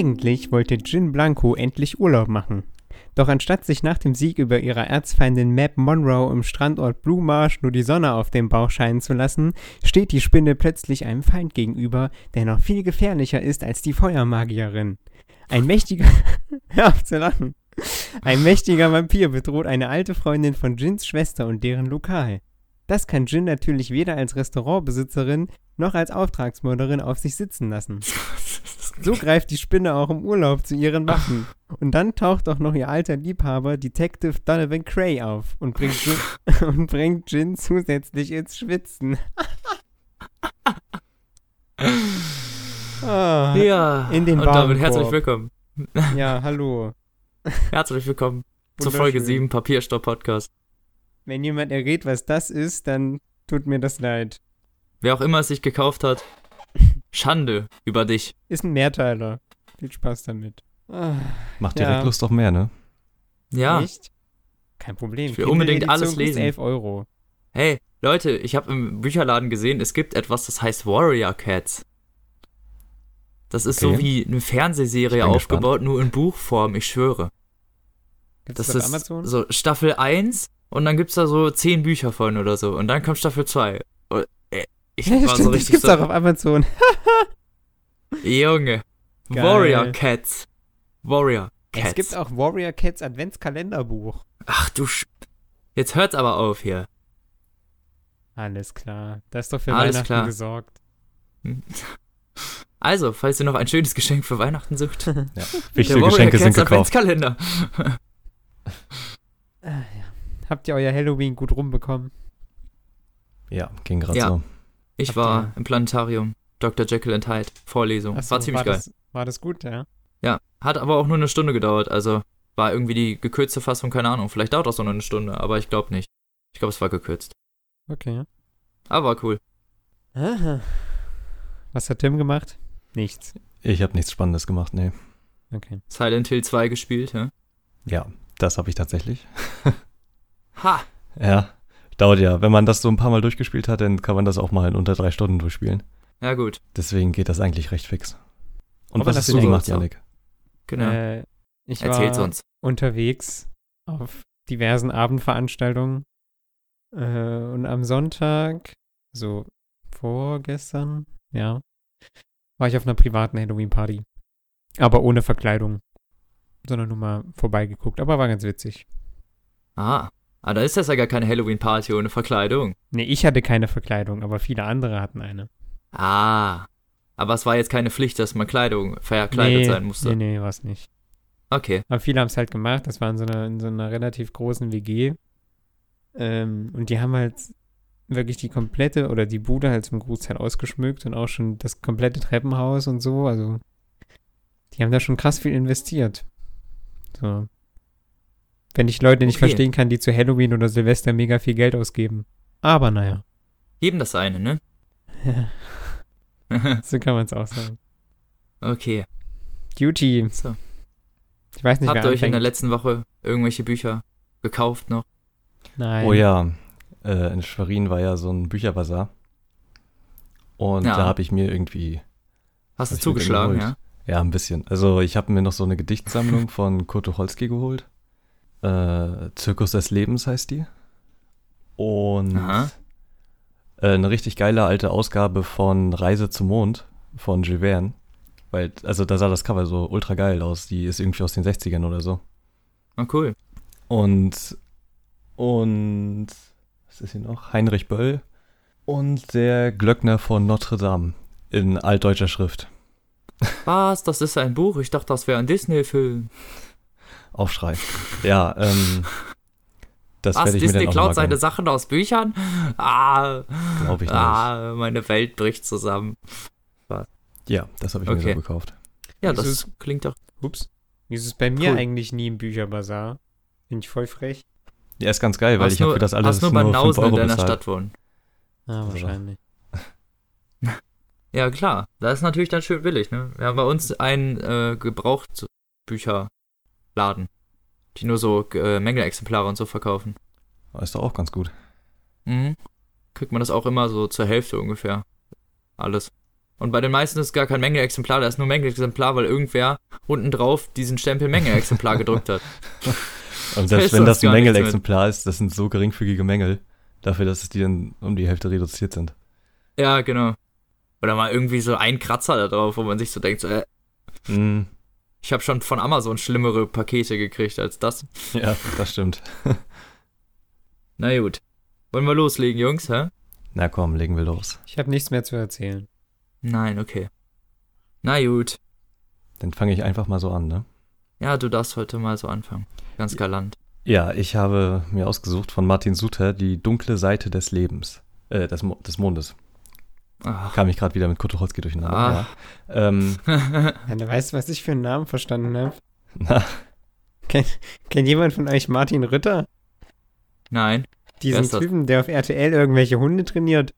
Eigentlich wollte Jin Blanco endlich Urlaub machen. Doch anstatt sich nach dem Sieg über ihre Erzfeindin Map Monroe im Strandort Blue Marsh nur die Sonne auf dem Bauch scheinen zu lassen, steht die Spinne plötzlich einem Feind gegenüber, der noch viel gefährlicher ist als die Feuermagierin. Ein mächtiger. Hör auf zu lachen. Ein mächtiger Vampir bedroht eine alte Freundin von Jins Schwester und deren Lokal. Das kann Jin natürlich weder als Restaurantbesitzerin noch als Auftragsmörderin auf sich sitzen lassen. So greift die Spinne auch im Urlaub zu ihren Waffen. Und dann taucht auch noch ihr alter Liebhaber, Detective Donovan Cray, auf und bringt Jin, und bringt Jin zusätzlich ins Schwitzen. Ah, Ja, in den und damit herzlich willkommen. Ja, hallo. Herzlich willkommen zur. Folge 7 Papierstopp Podcast. Wenn jemand errät, was das ist, dann tut mir das leid. Wer auch immer es sich gekauft hat, Schande über dich. Ist ein Mehrteiler. Viel Spaß damit. Ah, Macht Ja. direkt Lust auf mehr, ne? Ja, Echt? Kein Problem. Ich will unbedingt alles Kindle-Edition lesen. kostet 11 Euro. hey, Leute, ich habe im Bücherladen gesehen, es gibt etwas, das heißt Warrior Cats. Das ist so Okay. wie eine Fernsehserie aufgebaut, nur in Buchform, ich schwöre. Gibt's Das das auf ist Amazon? so Staffel 1 und dann gibt's da so 10 Bücher von oder so. Und dann kommt Staffel 2. Und, äh, Ich Ja, war so stimmt, das richtig gibt's so, auch auf Amazon. Junge. Geil. Warrior Cats. Warrior Cats. Es gibt auch Warrior Cats Adventskalenderbuch. Ach du Sch Jetzt hört's aber auf hier. Alles klar. Das ist doch für Alles Weihnachten klar. gesorgt. Also, falls ihr noch ein schönes Geschenk für Weihnachten sucht, der Wichtige Warrior Geschenke sind Cats gekauft. Adventskalender. Habt ihr euer Halloween gut rumbekommen? Ja, ging gerade Ja. so. Ich Habt war ihr- im Planetarium. Dr. Jekyll and Hyde. Vorlesung. So, war ziemlich geil. Das, war das gut, ja? Ja. Hat aber auch nur eine Stunde gedauert. Also war irgendwie die gekürzte Fassung, keine Ahnung. Vielleicht dauert das auch nur eine Stunde, aber ich glaube nicht. Ich glaube, es war gekürzt. Okay. Aber war cool. Aha. Was hat Tim gemacht? Nichts. Ich habe nichts Spannendes gemacht, nee. Okay. Silent Hill 2 gespielt, ja? Ja, das habe ich tatsächlich. Ha! Ja, dauert ja. Wenn man das so ein paar Mal durchgespielt hat, dann kann man das auch mal in unter drei Stunden durchspielen. Ja, gut. Deswegen geht das eigentlich recht fix. Und Aber was das hast du gemacht, so- Janik? Genau. Äh, ich Erzähl's war uns. unterwegs auf diversen Abendveranstaltungen. Äh, und am Sonntag, so vorgestern, ja, war ich auf einer privaten Halloween-Party. Aber ohne Verkleidung. Sondern nur mal vorbeigeguckt. Aber war ganz witzig. Ah. Ah, da ist das ja gar keine Halloween-Party ohne Verkleidung. Nee, ich hatte keine Verkleidung, aber viele andere hatten eine. Ah. Aber es war jetzt keine Pflicht, dass man Kleidung verkleidet nee, sein musste. Nee, nee, war's nicht. Okay. Aber viele haben es halt gemacht. Das war in so einer, in so einer relativ großen WG. Ähm, und die haben halt wirklich die komplette oder die Bude halt zum Großteil ausgeschmückt und auch schon das komplette Treppenhaus und so. Also, die haben da schon krass viel investiert. So. Wenn ich Leute nicht Okay. verstehen kann, die zu Halloween oder Silvester mega viel Geld ausgeben. Aber naja, Jedem das eine, ne? so kann man es auch sagen. okay. Duty. So. Ich weiß nicht, Habt ihr euch in der letzten Woche irgendwelche Bücher gekauft noch? Nein. Oh ja, äh, in Schwerin war ja so ein Bücherbazar. Und Ja. da habe ich mir irgendwie, Hast du zugeschlagen, ja? ja, ein bisschen. Also ich habe mir noch so eine Gedichtsammlung von Kurt Tucholsky geholt. Äh, Zirkus des Lebens heißt die. Und äh, eine richtig geile alte Ausgabe von Reise zum Mond von Jules Verne. Weil, also da sah das Cover so ultra geil aus. Die ist irgendwie aus den 60ern oder so. Oh, cool. Und, und, was ist hier noch? Heinrich Böll und der Glöckner von Notre Dame in altdeutscher Schrift. Was? Das ist ein Buch? Ich dachte, das wäre ein Disney-Film. Aufschrei. Ja, ähm, das Was? werde ich mir Disney dann auch klaut mal seine. Sachen aus Büchern? Ah, Glaube ich nicht. ah, meine Welt bricht zusammen. Ja, das habe ich mir Okay. so gekauft. Ja, Das das ist- klingt doch. Ups. Wieso ist bei mir Cool. eigentlich nie im Bücherbazar? Bin ich voll frech? Ja, ist ganz geil, weil Hast ich habe nur- für das alles hast nur nur, bei 5 Nausen in Euro deiner bezahlt. Stadt wohnen. Ah, Also. wahrscheinlich. Ja, klar. Das ist natürlich dann schön billig, ne? Wir haben bei uns einen äh, Gebrauchtbücherladen, die nur so äh, Mängelexemplare und so verkaufen. Ist doch auch ganz gut. Mhm. Kriegt man das auch immer so zur Hälfte ungefähr. Alles. Und bei den meisten ist gar kein Mängelexemplar, da ist nur Mängelexemplar, weil irgendwer unten drauf diesen Stempel Menge-Exemplar gedrückt hat. Und selbst wenn das ein. Mängelexemplar ist, das sind so geringfügige Mängel, dafür, dass es die dann um die Hälfte reduziert sind. Ja, genau. Oder mal irgendwie so ein Kratzer da drauf, wo man sich so denkt, so, äh, Mm, ich habe schon von Amazon schlimmere Pakete gekriegt als das. ja, das stimmt. Na gut. Wollen wir loslegen, Jungs, hä? Na komm, legen wir los. Ich habe nichts mehr zu erzählen. Nein, okay. Na gut. Dann fange ich einfach mal so an, ne? Ja, du darfst heute mal so anfangen. Ganz galant. Ja, ich habe mir ausgesucht von Martin Suter die dunkle Seite des Lebens. Äh, des, Mo des Mondes. Ach. Kam ich gerade wieder mit Kutucholski durcheinander. Ja. Ähm, Ja, du weißt, was ich für einen Namen verstanden habe? na, Kennt, kennt jemand von euch Martin Ritter? Nein. Diesen? Typen, der auf RTL irgendwelche Hunde trainiert?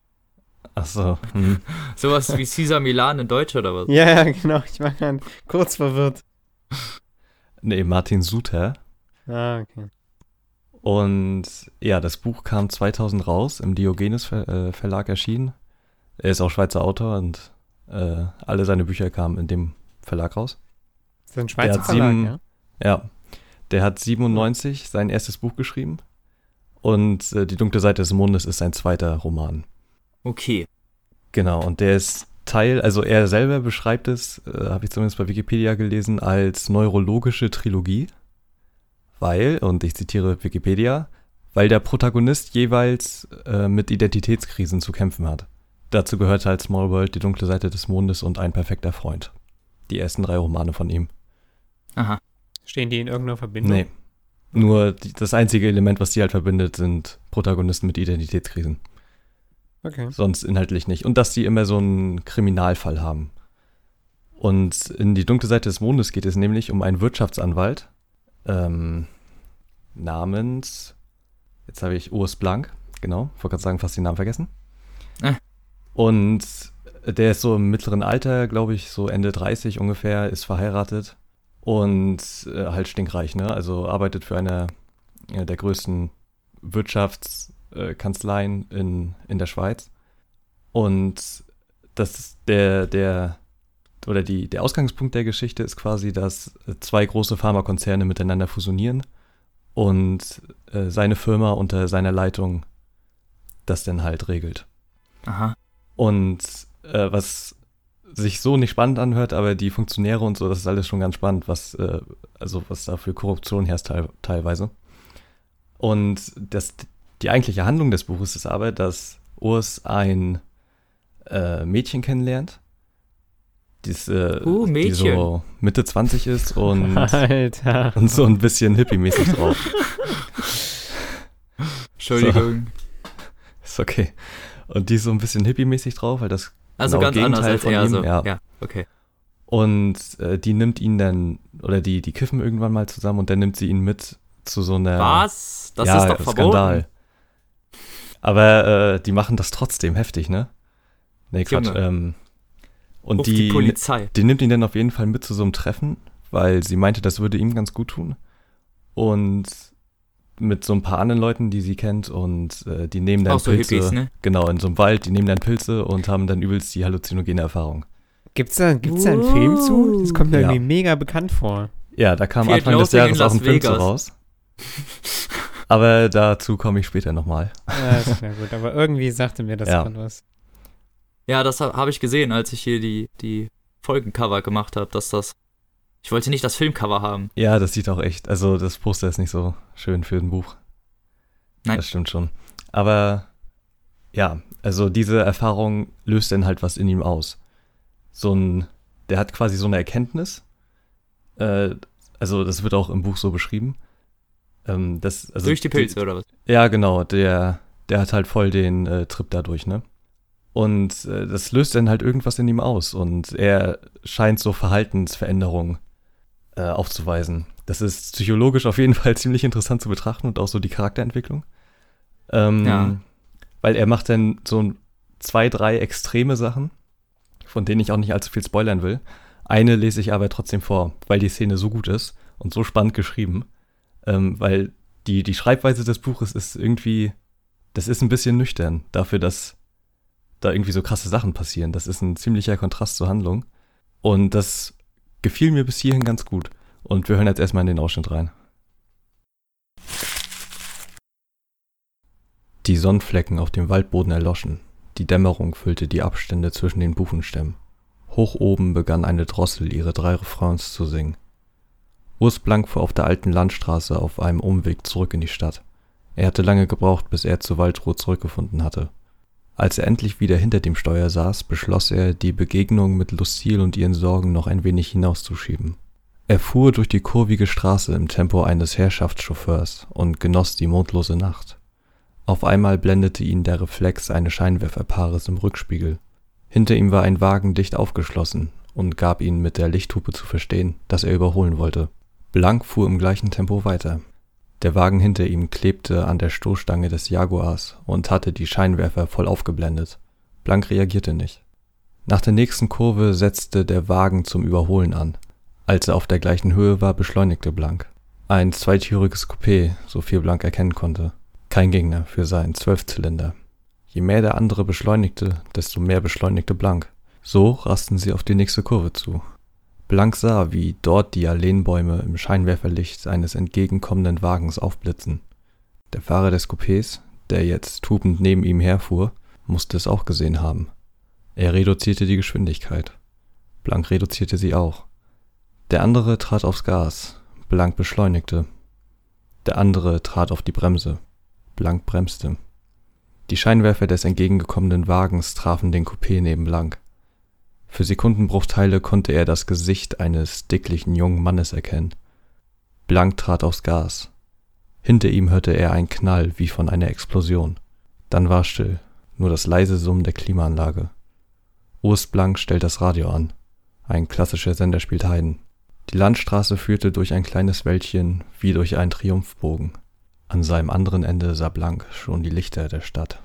ach so. Hm. Sowas wie Caesar Milan in Deutsch oder was? Ja, ja, genau. Ich war gerade kurz verwirrt. Nee, Martin Suter. Ah, okay. Und ja, das Buch kam 2000 raus, im Diogenes Ver äh, Verlag erschienen. Er ist auch Schweizer Autor und äh, alle seine Bücher kamen in dem Verlag raus. Das ist ein Schweizer hat Verlag, sieben- ja? Ja, der hat 97 sein erstes Buch geschrieben und äh, Die dunkle Seite des Mondes ist sein zweiter Roman. Okay. Genau, und der ist Teil, also er selber beschreibt es, äh, habe ich zumindest bei Wikipedia gelesen, als neurologische Trilogie, weil, und ich zitiere Wikipedia, weil der Protagonist jeweils äh, mit Identitätskrisen zu kämpfen hat. Dazu gehört halt Small World, Die dunkle Seite des Mondes und Ein perfekter Freund. Die ersten drei Romane von ihm. Aha. Stehen die in irgendeiner Verbindung? Nee. Nur die, das einzige Element, was die halt verbindet, sind Protagonisten mit Identitätskrisen. Okay. Sonst inhaltlich nicht. Und dass die immer so einen Kriminalfall haben. Und in die dunkle Seite des Mondes geht es nämlich um einen Wirtschaftsanwalt ähm, namens, jetzt habe ich Urs Blank, genau, wollte gerade sagen, fast den Namen vergessen. Äh. Und der ist so im mittleren Alter, glaube ich, so Ende 30 ungefähr, ist verheiratet und äh, halt stinkreich, ne? Also arbeitet für eine äh, der größten Wirtschaftskanzleien in, in der Schweiz. Und das ist der, der, oder die, der Ausgangspunkt der Geschichte ist quasi, dass äh, zwei große Pharmakonzerne miteinander fusionieren und äh, seine Firma unter seiner Leitung das dann halt regelt. Aha. Und äh, was sich so nicht spannend anhört, aber die Funktionäre und so, das ist alles schon ganz spannend, was, äh, also was da für Korruption herrscht teil teilweise. Und das, die eigentliche Handlung des Buches ist aber, dass Urs ein äh, Mädchen kennenlernt, dies, äh, Uh, die so Mitte 20 ist und, Alter. und so ein bisschen hippie-mäßig drauf. Entschuldigung. Ist okay. Und die ist so ein bisschen hippie-mäßig drauf, weil das Also Genau, ganz anders Gegenteil als von ihm, so. ja. ja, okay. Und äh, die nimmt ihn dann, oder die, die kiffen irgendwann mal zusammen und dann nimmt sie ihn mit zu so einer. Was? Das ja, ist doch verboten. Skandal. Aber äh, die machen das trotzdem heftig, ne? Nee, Quatsch. Ähm, und Ruf die, die Polizei. die nimmt ihn dann auf jeden Fall mit zu so einem Treffen, weil sie meinte, das würde ihm ganz gut tun. Und mit so ein paar anderen Leuten, die sie kennt und äh, die nehmen dann Auch so Pilze. Hippies, ne? Genau, in so einem Wald, die nehmen dann Pilze und haben dann übelst die halluzinogene Erfahrung. Gibt's da, gibt's da einen Film zu? Das kommt mir Ja. irgendwie mega bekannt vor. Ja, da kam Fear Anfang des Jahres auch ein Film zu raus. Aber dazu komme ich später nochmal. Ja, ist ja gut, aber irgendwie sagte mir das Ja. gerade was. Ja, das habe hab ich gesehen, als ich hier die, die Folgencover gemacht habe, dass das. Ich wollte nicht das Filmcover haben. Ja, das sieht auch echt, also das Poster ist nicht so schön für ein Buch. Nein. Das stimmt schon. Aber ja, also diese Erfahrung löst dann halt was in ihm aus. So ein, der hat quasi so eine Erkenntnis. Äh, also das wird auch im Buch so beschrieben. Ähm, das, also Durch die Pilze, oder was? Ja, genau, der, der hat halt voll den äh, Trip dadurch, ne? Und äh, das löst dann halt irgendwas in ihm aus und er scheint so Verhaltensveränderungen äh, aufzuweisen. Das ist psychologisch auf jeden Fall ziemlich interessant zu betrachten und auch so die Charakterentwicklung. Ähm, Ja. Weil er macht dann so zwei, drei extreme Sachen, von denen ich auch nicht allzu viel spoilern will. Eine lese ich aber trotzdem vor, weil die Szene so gut ist und so spannend geschrieben. Ähm, weil die, die Schreibweise des Buches ist irgendwie, das ist ein bisschen nüchtern dafür, dass da irgendwie so krasse Sachen passieren. Das ist ein ziemlicher Kontrast zur Handlung. Und das gefiel mir bis hierhin ganz gut. Und wir hören jetzt erstmal in den Ausschnitt rein. Die Sonnenflecken auf dem Waldboden erloschen. Die Dämmerung füllte die Abstände zwischen den Buchenstämmen. Hoch oben begann eine Drossel ihre drei Refrains zu singen. Urs Blank fuhr auf der alten Landstraße auf einem Umweg zurück in die Stadt. Er hatte lange gebraucht, bis er zu Waldruhe zurückgefunden hatte. Als er endlich wieder hinter dem Steuer saß, beschloss er, die Begegnung mit Lucille und ihren Sorgen noch ein wenig hinauszuschieben. Er fuhr durch die kurvige Straße im Tempo eines Herrschaftschauffeurs und genoss die mondlose Nacht. Auf einmal blendete ihn der Reflex eines Scheinwerferpaares im Rückspiegel. Hinter ihm war ein Wagen dicht aufgeschlossen und gab ihm mit der Lichthupe zu verstehen, dass er überholen wollte. Blank fuhr im gleichen Tempo weiter. Der Wagen hinter ihm klebte an der Stoßstange des Jaguars und hatte die Scheinwerfer voll aufgeblendet. Blank reagierte nicht. Nach der nächsten Kurve setzte der Wagen zum Überholen an. Als er auf der gleichen Höhe war, beschleunigte Blank. Ein zweitüriges Coupé, so viel Blank erkennen konnte. Kein Gegner für seinen Zwölfzylinder. Je mehr der andere beschleunigte, desto mehr beschleunigte Blank. So rasten sie auf die nächste Kurve zu. Blank sah, wie dort die Alleenbäume im Scheinwerferlicht eines entgegenkommenden Wagens aufblitzen. Der Fahrer des Coupés, der jetzt tupend neben ihm herfuhr, musste es auch gesehen haben. Er reduzierte die Geschwindigkeit. Blank reduzierte sie auch. Der andere trat aufs Gas. Blank beschleunigte. Der andere trat auf die Bremse. Blank bremste. Die Scheinwerfer des entgegengekommenen Wagens trafen den Coupé neben Blank. Für Sekundenbruchteile konnte er das Gesicht eines dicklichen jungen Mannes erkennen. Blank trat aufs Gas. Hinter ihm hörte er einen Knall wie von einer Explosion. Dann war still, nur das leise Summen der Klimaanlage. Urs Blank stellt das Radio an. Ein klassischer Sender spielt Heiden. Die Landstraße führte durch ein kleines Wäldchen wie durch einen Triumphbogen. An seinem anderen Ende sah Blank schon die Lichter der Stadt.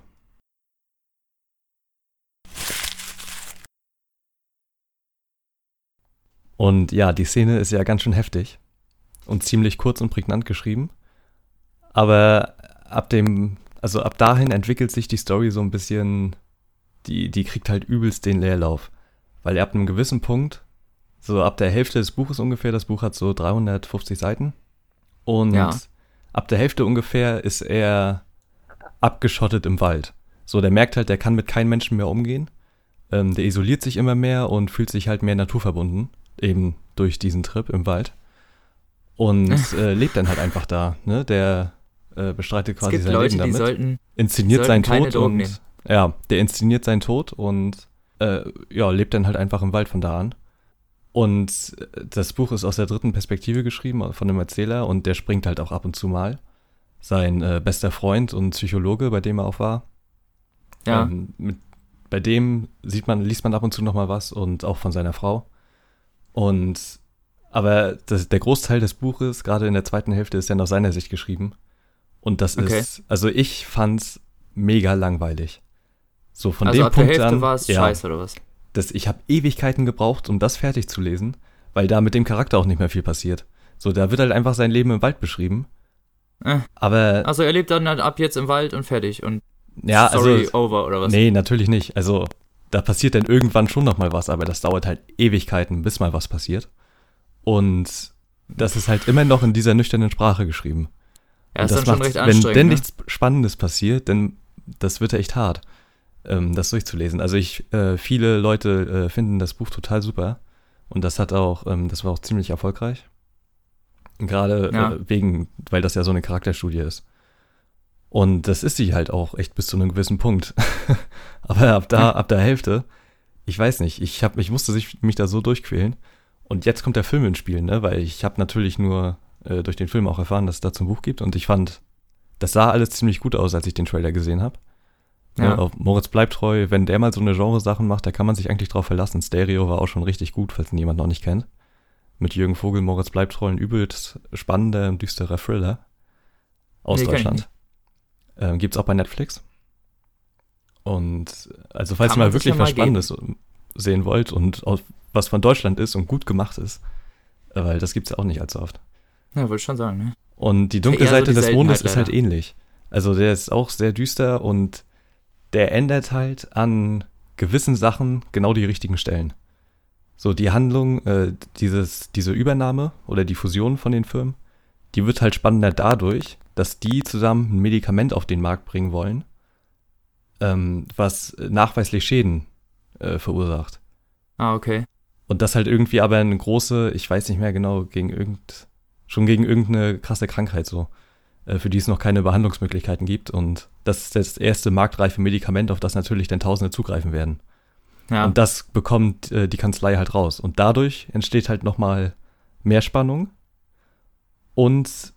Und ja, die Szene ist ja ganz schön heftig und ziemlich kurz und prägnant geschrieben. Aber ab dem, also ab dahin entwickelt sich die Story so ein bisschen, die, die kriegt halt übelst den Leerlauf. Weil er ab einem gewissen Punkt, so ab der Hälfte des Buches ungefähr, das Buch hat so 350 Seiten. Und ja ab der Hälfte ungefähr ist er abgeschottet im Wald. So, der merkt halt, der kann mit keinem Menschen mehr umgehen. Ähm, der isoliert sich immer mehr und fühlt sich halt mehr naturverbunden, eben durch diesen Trip im Wald. Und äh, lebt dann halt einfach da. Ne? Der äh, bestreitet quasi sein Leute, Leben damit. Sollten, inszeniert seinen Tod und nehmen. ja, der inszeniert seinen Tod und äh, ja, lebt dann halt einfach im Wald von da an. Und das Buch ist aus der dritten Perspektive geschrieben, von einem Erzähler, und der springt halt auch ab und zu mal. Sein äh, bester Freund und Psychologe, bei dem er auch war. Ja. Ähm, mit, bei dem sieht man, liest man ab und zu nochmal was und auch von seiner Frau. Und aber das, der Großteil des Buches, gerade in der zweiten Hälfte, ist ja aus seiner Sicht geschrieben. Und das okay. ist, also ich fand's mega langweilig. So von also dem ab Punkt der Hälfte an. war es ja, scheiße oder was? dass ich habe Ewigkeiten gebraucht, um das fertig zu lesen, weil da mit dem Charakter auch nicht mehr viel passiert. So, da wird halt einfach sein Leben im Wald beschrieben. Äh. Aber. Also er lebt dann halt ab jetzt im Wald und fertig und ja, Story also, over oder was? Nee, natürlich nicht. Also da passiert dann irgendwann schon noch mal was, aber das dauert halt Ewigkeiten, bis mal was passiert. Und das ist halt immer noch in dieser nüchternen Sprache geschrieben. Ja, ist das dann schon recht anstrengend. Wenn denn ne? nichts Spannendes passiert, dann das wird echt hart ähm, das durchzulesen. Also ich, äh, viele Leute äh, finden das Buch total super und das hat auch, ähm, das war auch ziemlich erfolgreich. Gerade ja. äh, wegen, weil das ja so eine Charakterstudie ist. Und das ist sie halt auch echt bis zu einem gewissen Punkt. Aber ab da, ab der Hälfte, ich weiß nicht, ich hab, ich musste sich, mich da so durchquälen. Und jetzt kommt der Film ins Spiel, ne? Weil ich habe natürlich nur äh, durch den Film auch erfahren, dass es dazu ein Buch gibt. Und ich fand, das sah alles ziemlich gut aus, als ich den Trailer gesehen habe. Ja. Ne, auf Moritz bleibt treu, wenn der mal so eine Genre-Sachen macht, da kann man sich eigentlich drauf verlassen. Stereo war auch schon richtig gut, falls ihn jemand noch nicht kennt. Mit Jürgen Vogel, Moritz bleibt treu, ein übelst spannender und düsterer Thriller aus nee, Deutschland. Ähm, gibt's auch bei Netflix. Und also falls kann ihr mal wirklich ja was Spannendes geben. sehen wollt und was von Deutschland ist und gut gemacht ist, äh, weil das gibt's ja auch nicht allzu oft. Ja, wollte ich schon sagen, ne? Und die dunkle Seite so des Mondes ist halt ähnlich. Also der ist auch sehr düster und der ändert halt an gewissen Sachen genau die richtigen Stellen. So, die Handlung, äh, dieses, diese Übernahme oder die Fusion von den Firmen, die wird halt spannender dadurch, dass die zusammen ein Medikament auf den Markt bringen wollen, ähm, was nachweislich Schäden äh, verursacht. Ah, okay. Und das halt irgendwie aber eine große, ich weiß nicht mehr genau, gegen irgend, schon gegen irgendeine krasse Krankheit so, äh, für die es noch keine Behandlungsmöglichkeiten gibt. Und das ist das erste marktreife Medikament, auf das natürlich dann Tausende zugreifen werden. Ja. Und das bekommt äh, die Kanzlei halt raus. Und dadurch entsteht halt nochmal mehr Spannung. Und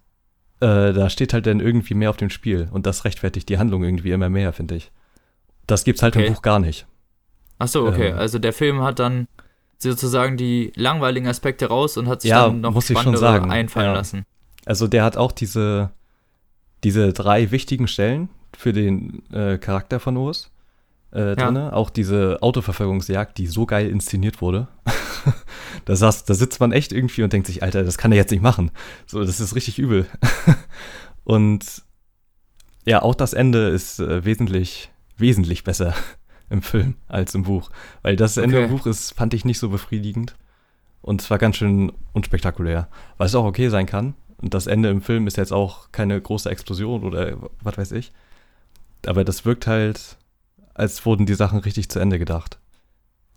äh, da steht halt dann irgendwie mehr auf dem Spiel. Und das rechtfertigt die Handlung irgendwie immer mehr, finde ich. Das gibt's halt Okay. im Buch gar nicht. Ach so, okay. Ähm. also der Film hat dann sozusagen die langweiligen Aspekte raus und hat sich Ja, dann noch muss ich schon sagen, einfallen ja. lassen. Also der hat auch diese, diese drei wichtigen Stellen für den äh, Charakter von Urs äh, drinne. Auch diese Autoverfolgungsjagd, die so geil inszeniert wurde. da, saß, da sitzt man echt irgendwie und denkt sich, Alter, das kann er jetzt nicht machen. So, das ist richtig übel. und ja, auch das Ende ist äh, wesentlich, wesentlich besser im Film als im Buch. Weil das Ende Okay. im Buch ist, fand ich nicht so befriedigend. Und zwar ganz schön unspektakulär. Was auch okay sein kann. Und das Ende im Film ist jetzt auch keine große Explosion oder was weiß ich. Aber das wirkt halt, als wurden die Sachen richtig zu Ende gedacht.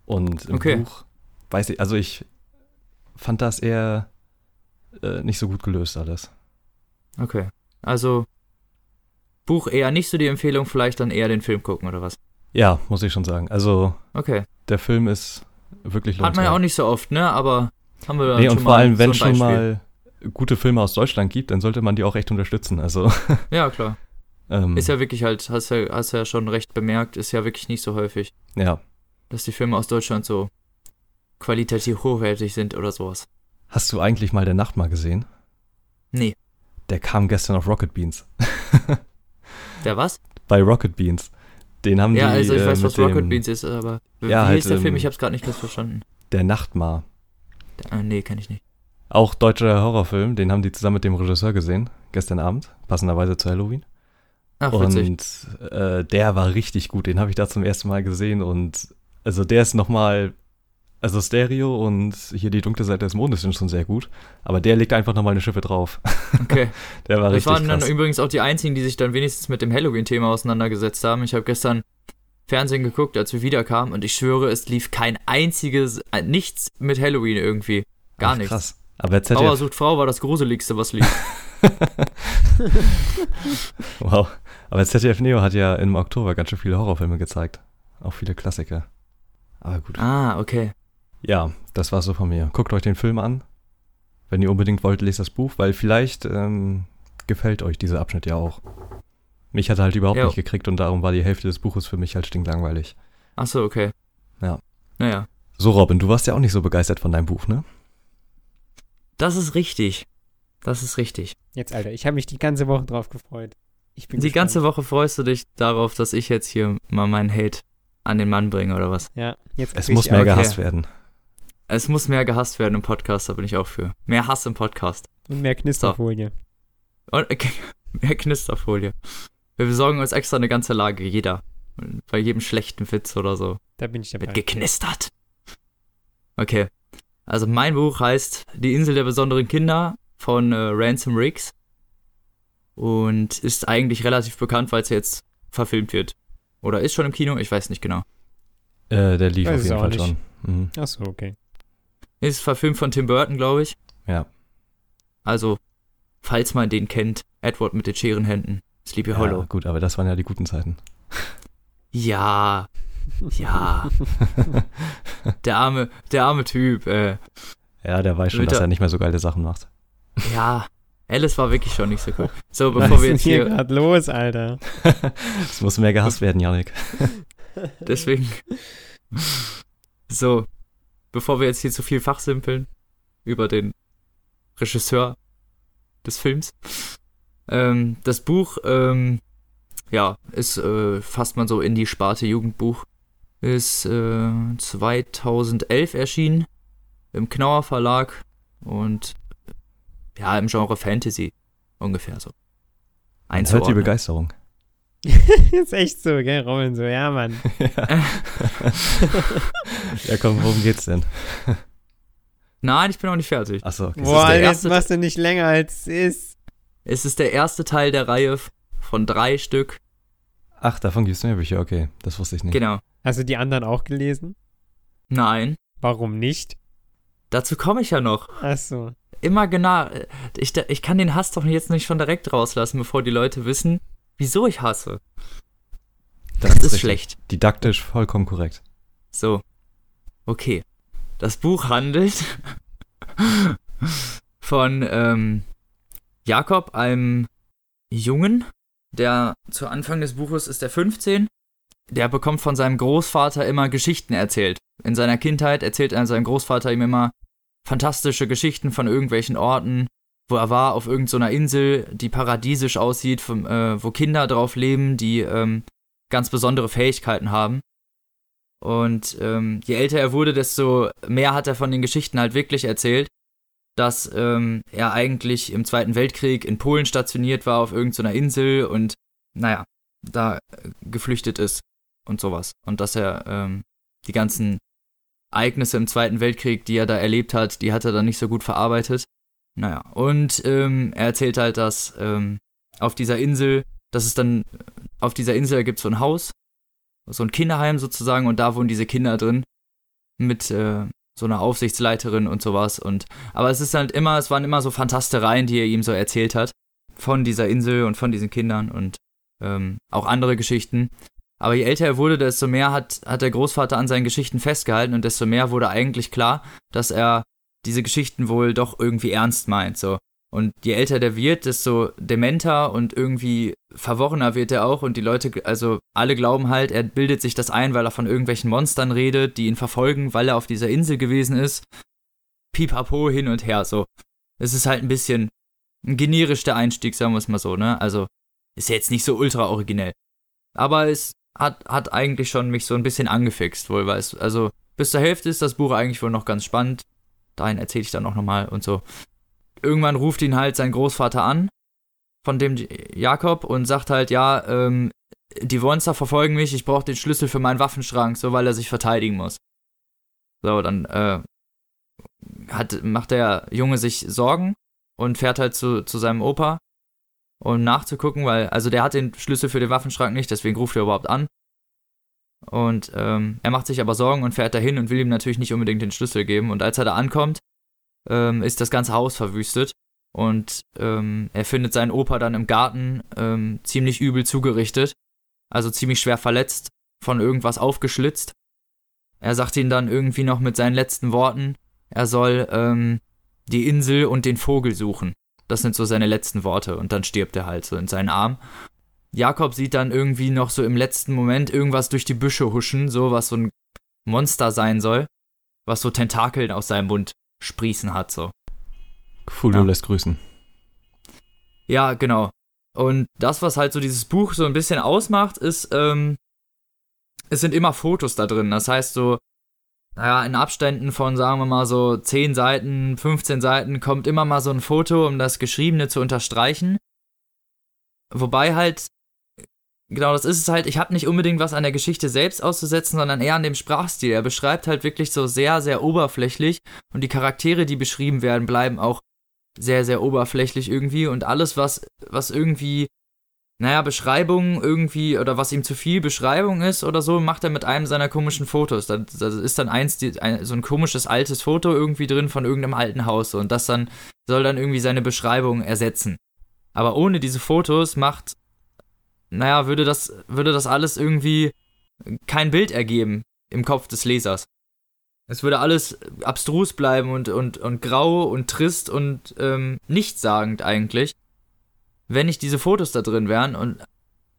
Und im Okay. Buch, weiß ich, also ich fand das eher äh, nicht so gut gelöst alles. Okay. Also Buch eher nicht so die Empfehlung, vielleicht dann eher den Film gucken oder was? Ja, muss ich schon sagen. Also Okay. der Film ist wirklich Hat man ja auch nicht so oft, ne? Aber haben wir Nee, und vor allem, wenn so schon mal gute Filme aus Deutschland gibt, dann sollte man die auch echt unterstützen. Also, Ja, klar. ähm, Ist ja wirklich halt, hast ja, hast ja schon recht bemerkt, ist ja wirklich nicht so häufig, ja. dass die Filme aus Deutschland so qualitativ hochwertig sind oder sowas. Hast du eigentlich mal der Nacht mal gesehen? Nee. Der kam gestern auf Rocket Beans. Der was? Bei Rocket Beans. Den haben Ja, die. also ich äh, weiß, was Rocket dem- Beans ist, aber wie Ja, halt, ist der Film? ähm, Ich hab's gerade nicht ganz verstanden. Der Nachtmar. Der, äh, nee, kann ich nicht. Auch deutscher Horrorfilm, den haben die zusammen mit dem Regisseur gesehen, gestern Abend, passenderweise zu Halloween. Ach. Und äh, der war richtig gut, den habe ich da zum ersten Mal gesehen und also der ist nochmal, also Stereo und hier die dunkle Seite des Mondes sind schon sehr gut, aber der legt einfach nochmal eine Schippe drauf. Okay. Der war Das richtig waren dann krass. übrigens auch die einzigen, die sich dann wenigstens mit dem Halloween-Thema auseinandergesetzt haben. Ich habe gestern Fernsehen geguckt, als wir wiederkamen und ich schwöre, es lief kein einziges, äh, nichts mit Halloween irgendwie. Gar Ach, nichts. Krass. Aber Bauer ZDF, sucht Frau war das Gruseligste, was lief. wow. Aber ZDF Neo hat ja im Oktober ganz schön viele Horrorfilme gezeigt. Auch viele Klassiker. Aber gut. ah, okay. Ja, das war's so von mir. Guckt euch den Film an. Wenn ihr unbedingt wollt, lest das Buch, weil vielleicht ähm, gefällt euch dieser Abschnitt ja auch. Mich hat er halt überhaupt Jo. nicht gekriegt und darum war die Hälfte des Buches für mich halt stinklangweilig. Ach so, okay. Ja. Naja, So, Robin, du warst ja auch nicht so begeistert von deinem Buch, ne? das ist richtig. Das ist richtig. Jetzt, Alter, ich habe mich die ganze Woche drauf gefreut. Ich bin Die gespannt. ganze Woche freust du dich darauf, dass ich jetzt hier mal meinen Hate an den Mann bringe, oder was? Ja, jetzt Es muss ich mehr auch- gehasst werden. Es muss mehr gehasst werden im Podcast, da bin ich auch für. Mehr Hass im Podcast. Und mehr Knisterfolie. Und okay, mehr Knisterfolie. Wir besorgen uns extra eine ganze Lage, jeder. Bei jedem schlechten Witz oder so. Da bin ich dabei. Wird geknistert. Okay. Also mein Buch heißt Die Insel der besonderen Kinder von äh, Ransom Riggs. Und ist eigentlich relativ bekannt, weil es jetzt verfilmt wird. Oder ist schon im Kino? Ich weiß nicht genau. Äh, der lief Weiß auf jeden Fall nicht. schon. Mhm. Ach so, okay. Ist verfilmt von Tim Burton, glaube ich. Ja. Also, falls man den kennt, Edward mit den Scherenhänden. Sleepy ja, Hollow. gut, aber das waren ja die guten Zeiten. Ja. Ja. Der arme, der arme Typ, äh. Ja, der weiß schon, dass er- nicht mehr so geile Sachen macht. Ja. Alice war wirklich schon nicht so cool. So, Was bevor ist wir jetzt hier hier. los, Alter? Es muss mehr gehasst werden, Janik. Deswegen. So, bevor wir jetzt hier zu viel fachsimpeln über den Regisseur des Films. Ähm, das Buch, ähm, ja, ist, äh, fasst man so in die Sparte Jugendbuch. Ist äh, 2011 erschienen im Knauer Verlag und ja, im Genre Fantasy ungefähr so. Man hört die. Begeisterung. ist echt so, gell, Robin? So, ja, Mann. Ja, komm, worum geht's denn? Nein, ich bin noch nicht fertig. Achso, okay. Boah, jetzt machst du nicht länger als es ist. Es ist der erste Teil der Reihe von drei Stück. Ach, davon gibt's mehr Bücher, okay. Das wusste ich nicht. Genau. Hast du die anderen auch gelesen? Nein. Warum nicht? Dazu komme ich ja noch. Achso. Immer genau. Ich, ich kann den Hass doch jetzt nicht schon direkt rauslassen, bevor die Leute wissen, wieso ich hasse. Das, ist richtig. schlecht. Didaktisch vollkommen korrekt. So. Okay. Das Buch handelt von ähm, Jakob, einem Jungen, der zu Anfang des Buches ist er 15. Der bekommt von seinem Großvater immer Geschichten erzählt. In seiner Kindheit erzählt er sein Großvater ihm immer fantastische Geschichten von irgendwelchen Orten, wo er war, auf irgendeiner Insel, die paradiesisch aussieht, vom, äh, wo Kinder drauf leben, die ähm, ganz besondere Fähigkeiten haben. Und ähm, je älter er wurde, desto mehr hat er von den Geschichten halt wirklich erzählt, dass ähm, er eigentlich im Zweiten Weltkrieg in Polen stationiert war, auf irgendeiner Insel und, naja, da äh, geflüchtet ist und sowas. Und dass er ähm, die ganzen Ereignisse im Zweiten Weltkrieg, die er da erlebt hat, die hat er dann nicht so gut verarbeitet. Naja, und ähm, er erzählt halt, dass ähm, auf dieser Insel, dass es dann, auf dieser Insel gibt so ein Haus, so ein Kinderheim sozusagen, und da wohnen diese Kinder drin mit äh, so einer Aufsichtsleiterin und sowas. Und aber es ist halt immer, es waren immer so Fantastereien, die er ihm so erzählt hat von dieser Insel und von diesen Kindern und ähm, auch andere Geschichten. Aber je älter er wurde, desto mehr hat, hat der Großvater an seinen Geschichten festgehalten und desto mehr wurde eigentlich klar, dass er diese Geschichten wohl doch irgendwie ernst meint. So. Und je älter der wird, desto dementer und irgendwie verworrener wird er auch. Und die Leute, also alle glauben halt, er bildet sich das ein, weil er von irgendwelchen Monstern redet, die ihn verfolgen, weil er auf dieser Insel gewesen ist. Pipapo hin und her, so. Es ist halt ein bisschen ein generisch der Einstieg, sagen wir es mal so, ne? Also, ist jetzt nicht so ultra originell. Aber es hat, hat eigentlich schon mich so ein bisschen angefixt, wohl, weil es, also, bis zur Hälfte ist das Buch eigentlich wohl noch ganz spannend. Dahin erzähle ich dann auch nochmal und so irgendwann ruft ihn halt sein Großvater an, von dem Jakob, und sagt halt, ja, ähm, die Monster verfolgen mich, ich brauche den Schlüssel für meinen Waffenschrank, so weil er sich verteidigen muss. So, dann äh, hat, macht der Junge sich Sorgen und fährt halt zu, zu seinem Opa, um nachzugucken, weil, also der hat den Schlüssel für den Waffenschrank nicht, deswegen ruft er überhaupt an. Und ähm, er macht sich aber Sorgen und fährt dahin und will ihm natürlich nicht unbedingt den Schlüssel geben. Und als er da ankommt, ähm, ist das ganze Haus verwüstet. Und ähm, er findet seinen Opa dann im Garten ähm, ziemlich übel zugerichtet. Also ziemlich schwer verletzt, von irgendwas aufgeschlitzt. Er sagt ihn dann irgendwie noch mit seinen letzten Worten, er soll ähm, die Insel und den Vogel suchen. Das sind so seine letzten Worte. Und dann stirbt er halt so in seinen Arm. Jakob sieht dann irgendwie noch so im letzten Moment irgendwas durch die Büsche huschen, so was so ein Monster sein soll, was so Tentakeln aus seinem Mund sprießen hat, so. Cthulhu Ja. lässt grüßen. Ja, genau. Und das, was halt so dieses Buch so ein bisschen ausmacht, ist, ähm, es sind immer Fotos da drin. Das heißt so, naja, in Abständen von, sagen wir mal, so 10 Seiten, 15 Seiten kommt immer mal so ein Foto, um das Geschriebene zu unterstreichen. Wobei halt, genau das ist es halt, ich habe nicht unbedingt was an der Geschichte selbst auszusetzen, sondern eher an dem Sprachstil. Er beschreibt halt wirklich so sehr, sehr oberflächlich und die Charaktere, die beschrieben werden, bleiben auch sehr, sehr oberflächlich irgendwie und alles, was, was irgendwie, naja, Beschreibung irgendwie oder was ihm zu viel Beschreibung ist oder so, macht er mit einem seiner komischen Fotos. Da ist dann eins, die, ein, so ein komisches altes Foto irgendwie drin von irgendeinem alten Haus und das dann soll dann irgendwie seine Beschreibung ersetzen. Aber ohne diese Fotos macht, naja, würde das, würde das alles irgendwie kein Bild ergeben im Kopf des Lesers. Es würde alles abstrus bleiben und, und, und grau und trist und ähm, nichtssagend eigentlich, wenn nicht diese Fotos da drin wären. Und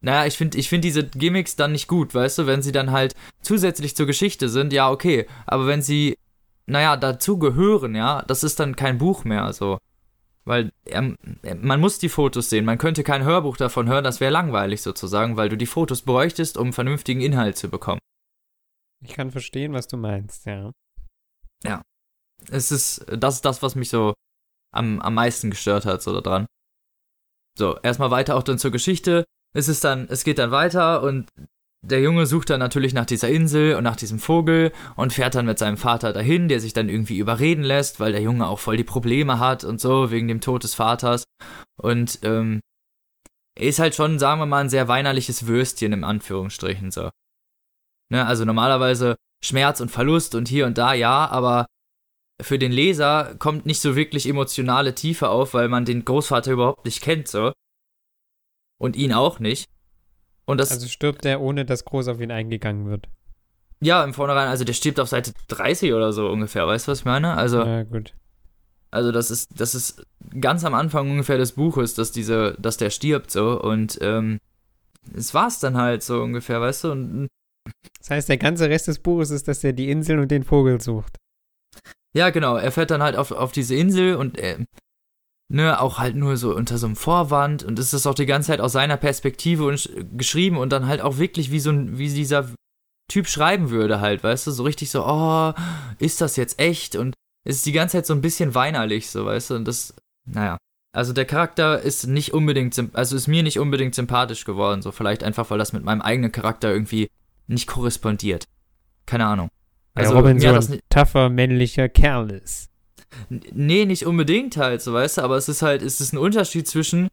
naja, ich finde ich find diese Gimmicks dann nicht gut, weißt du, wenn sie dann halt zusätzlich zur Geschichte sind, ja, okay. Aber wenn sie, naja, dazu gehören, ja, das ist dann kein Buch mehr, so. Weil ähm, man muss die Fotos sehen. Man könnte kein Hörbuch davon hören, das wäre langweilig sozusagen, weil du die Fotos bräuchtest, um vernünftigen Inhalt zu bekommen. Ich kann verstehen, was du meinst, ja. es ist, das ist das, was mich so am, am meisten gestört hat, so daran. So, erstmal weiter auch dann zur Geschichte. Es ist dann, es geht dann weiter und der Junge sucht dann natürlich nach dieser Insel und nach diesem Vogel und fährt dann mit seinem Vater dahin, der sich dann irgendwie überreden lässt, weil der Junge auch voll die Probleme hat und so, wegen dem Tod des Vaters. Und ähm, ist halt schon, sagen wir mal, ein sehr weinerliches Würstchen im Anführungsstrichen so. Ne, also normalerweise Schmerz und Verlust und hier und da, ja, aber für den Leser kommt nicht so wirklich emotionale Tiefe auf, weil man den Großvater überhaupt nicht kennt, so. Und ihn auch nicht. Und das, also stirbt er, ohne dass groß auf ihn eingegangen wird. ja, im Vornherein, also der stirbt auf Seite 30 oder so ungefähr, weißt du, was ich meine? Also, Ja, gut. also das ist, das ist ganz am Anfang ungefähr des Buches, dass diese, dass der stirbt so und ähm, es war's dann halt so ungefähr, weißt du? Und Das heißt, der ganze Rest des Buches ist, dass er die Insel und den Vogel sucht. Ja, genau. Er fährt dann halt auf, auf diese Insel und äh, ne, auch halt nur so unter so einem Vorwand und ist auch die ganze Zeit aus seiner Perspektive und, geschrieben und dann halt auch wirklich wie so ein, wie dieser Typ schreiben würde halt, weißt du, so richtig so, oh, ist das jetzt echt? Und es ist die ganze Zeit so ein bisschen weinerlich, so, weißt du, und das, naja. Also der Charakter ist nicht unbedingt, also ist mir nicht unbedingt sympathisch geworden, so vielleicht einfach, weil das mit meinem eigenen Charakter irgendwie nicht korrespondiert. Keine Ahnung. Also Robin mir so ein das nicht, tougher, männlicher Kerl ist. Nee, nicht unbedingt halt, so weißt du, aber es ist halt, es ist ein Unterschied zwischen,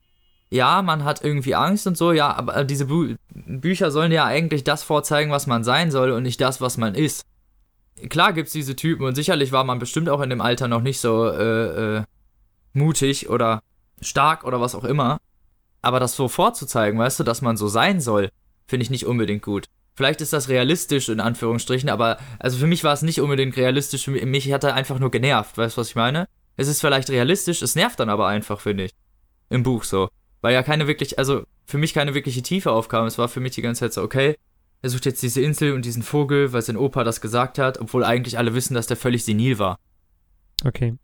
ja, man hat irgendwie Angst und so, ja, aber diese Bü Bücher sollen ja eigentlich das vorzeigen, was man sein soll und nicht das, was man ist. Klar gibt's diese Typen und sicherlich war man bestimmt auch in dem Alter noch nicht so äh, äh, mutig oder stark oder was auch immer. Aber das so vorzuzeigen, weißt du, dass man so sein soll, finde ich nicht unbedingt gut. Vielleicht ist das realistisch in Anführungsstrichen, aber also für mich war es nicht unbedingt realistisch. Für mich, mich hat er einfach nur genervt, weißt du, was ich meine? Es ist vielleicht realistisch, es nervt dann aber einfach, finde ich. Im Buch so. Weil ja keine wirklich, also für mich keine wirkliche Tiefe aufkam. Es war für mich die ganze Zeit so, okay, er sucht jetzt diese Insel und diesen Vogel, weil sein Opa das gesagt hat, obwohl eigentlich alle wissen, dass der völlig senil war. Okay.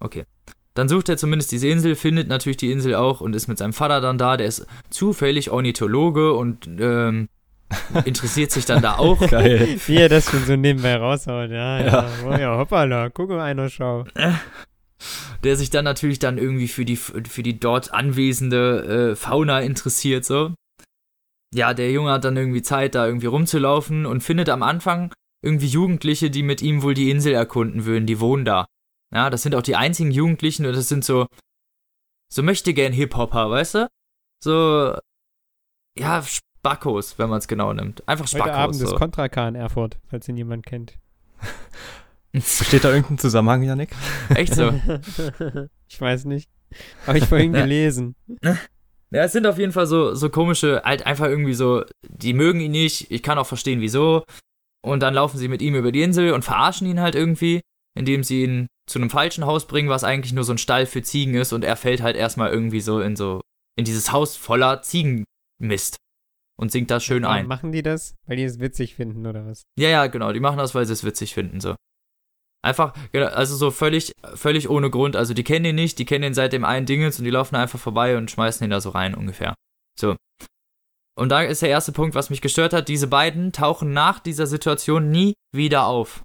Okay. Dann sucht er zumindest diese Insel, findet natürlich die Insel auch und ist mit seinem Vater dann da. Der ist zufällig Ornithologe und ähm, interessiert sich dann da auch. Geil. Wie er das schon so nebenbei raushaut. Ja, ja. Ja. Oh ja, hoppala. Guck mal einer schau. der sich dann natürlich dann irgendwie für die, für die dort anwesende äh, Fauna interessiert, so. Ja, der Junge hat dann irgendwie Zeit, da irgendwie rumzulaufen und findet am Anfang irgendwie Jugendliche, die mit ihm wohl die Insel erkunden würden, die wohnen da. Ja, das sind auch die einzigen Jugendlichen und das sind so, so möchte gern Hip-Hopper, weißt du? So, ja, Spackos, wenn man es genau nimmt. Einfach Heute Spackos. Abend ist So. Contra K in Erfurt, falls ihn jemand kennt. Besteht da irgendein Zusammenhang, Janik? Echt so. ich weiß nicht. Habe ich vorhin Ja. gelesen. Ja, es sind auf jeden Fall so, so komische, halt einfach irgendwie so, die mögen ihn nicht, ich kann auch verstehen, wieso. Und dann laufen sie mit ihm über die Insel und verarschen ihn halt irgendwie, indem sie ihn zu einem falschen Haus bringen, was eigentlich nur so ein Stall für Ziegen ist und er fällt halt erstmal irgendwie so in so, in dieses Haus voller Ziegenmist und singt da schön Warum ein. Machen die das? Weil die es witzig finden, oder was? Ja, ja, genau, die machen das, weil sie es witzig finden, so. Einfach, genau, also so völlig, völlig ohne Grund. Also die kennen ihn nicht, die kennen ihn seit dem einen Dingens und die laufen einfach vorbei und schmeißen ihn da so rein ungefähr. So. Und da ist der erste Punkt, was mich gestört hat. Diese beiden tauchen nach dieser Situation nie wieder auf.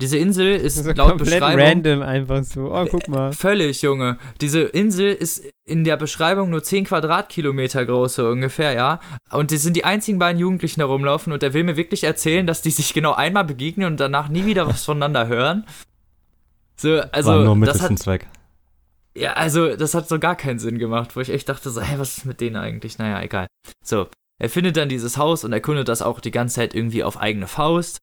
Diese Insel ist So laut komplett Beschreibung random einfach so. Oh, guck mal. Völlig, Junge. Diese Insel ist in der Beschreibung nur 10 Quadratkilometer groß, so ungefähr, ja. Und das sind die einzigen beiden Jugendlichen, die da rumlaufen. Und der will mir wirklich erzählen, dass die sich genau einmal begegnen und danach nie wieder was voneinander hören. So, also, War nur Mittel das hat, Zweck. ja, also, das hat so gar keinen Sinn gemacht, wo ich echt dachte so, hä, was ist mit denen eigentlich? Naja, egal. So, er findet dann dieses Haus und erkundet das auch die ganze Zeit irgendwie auf eigene Faust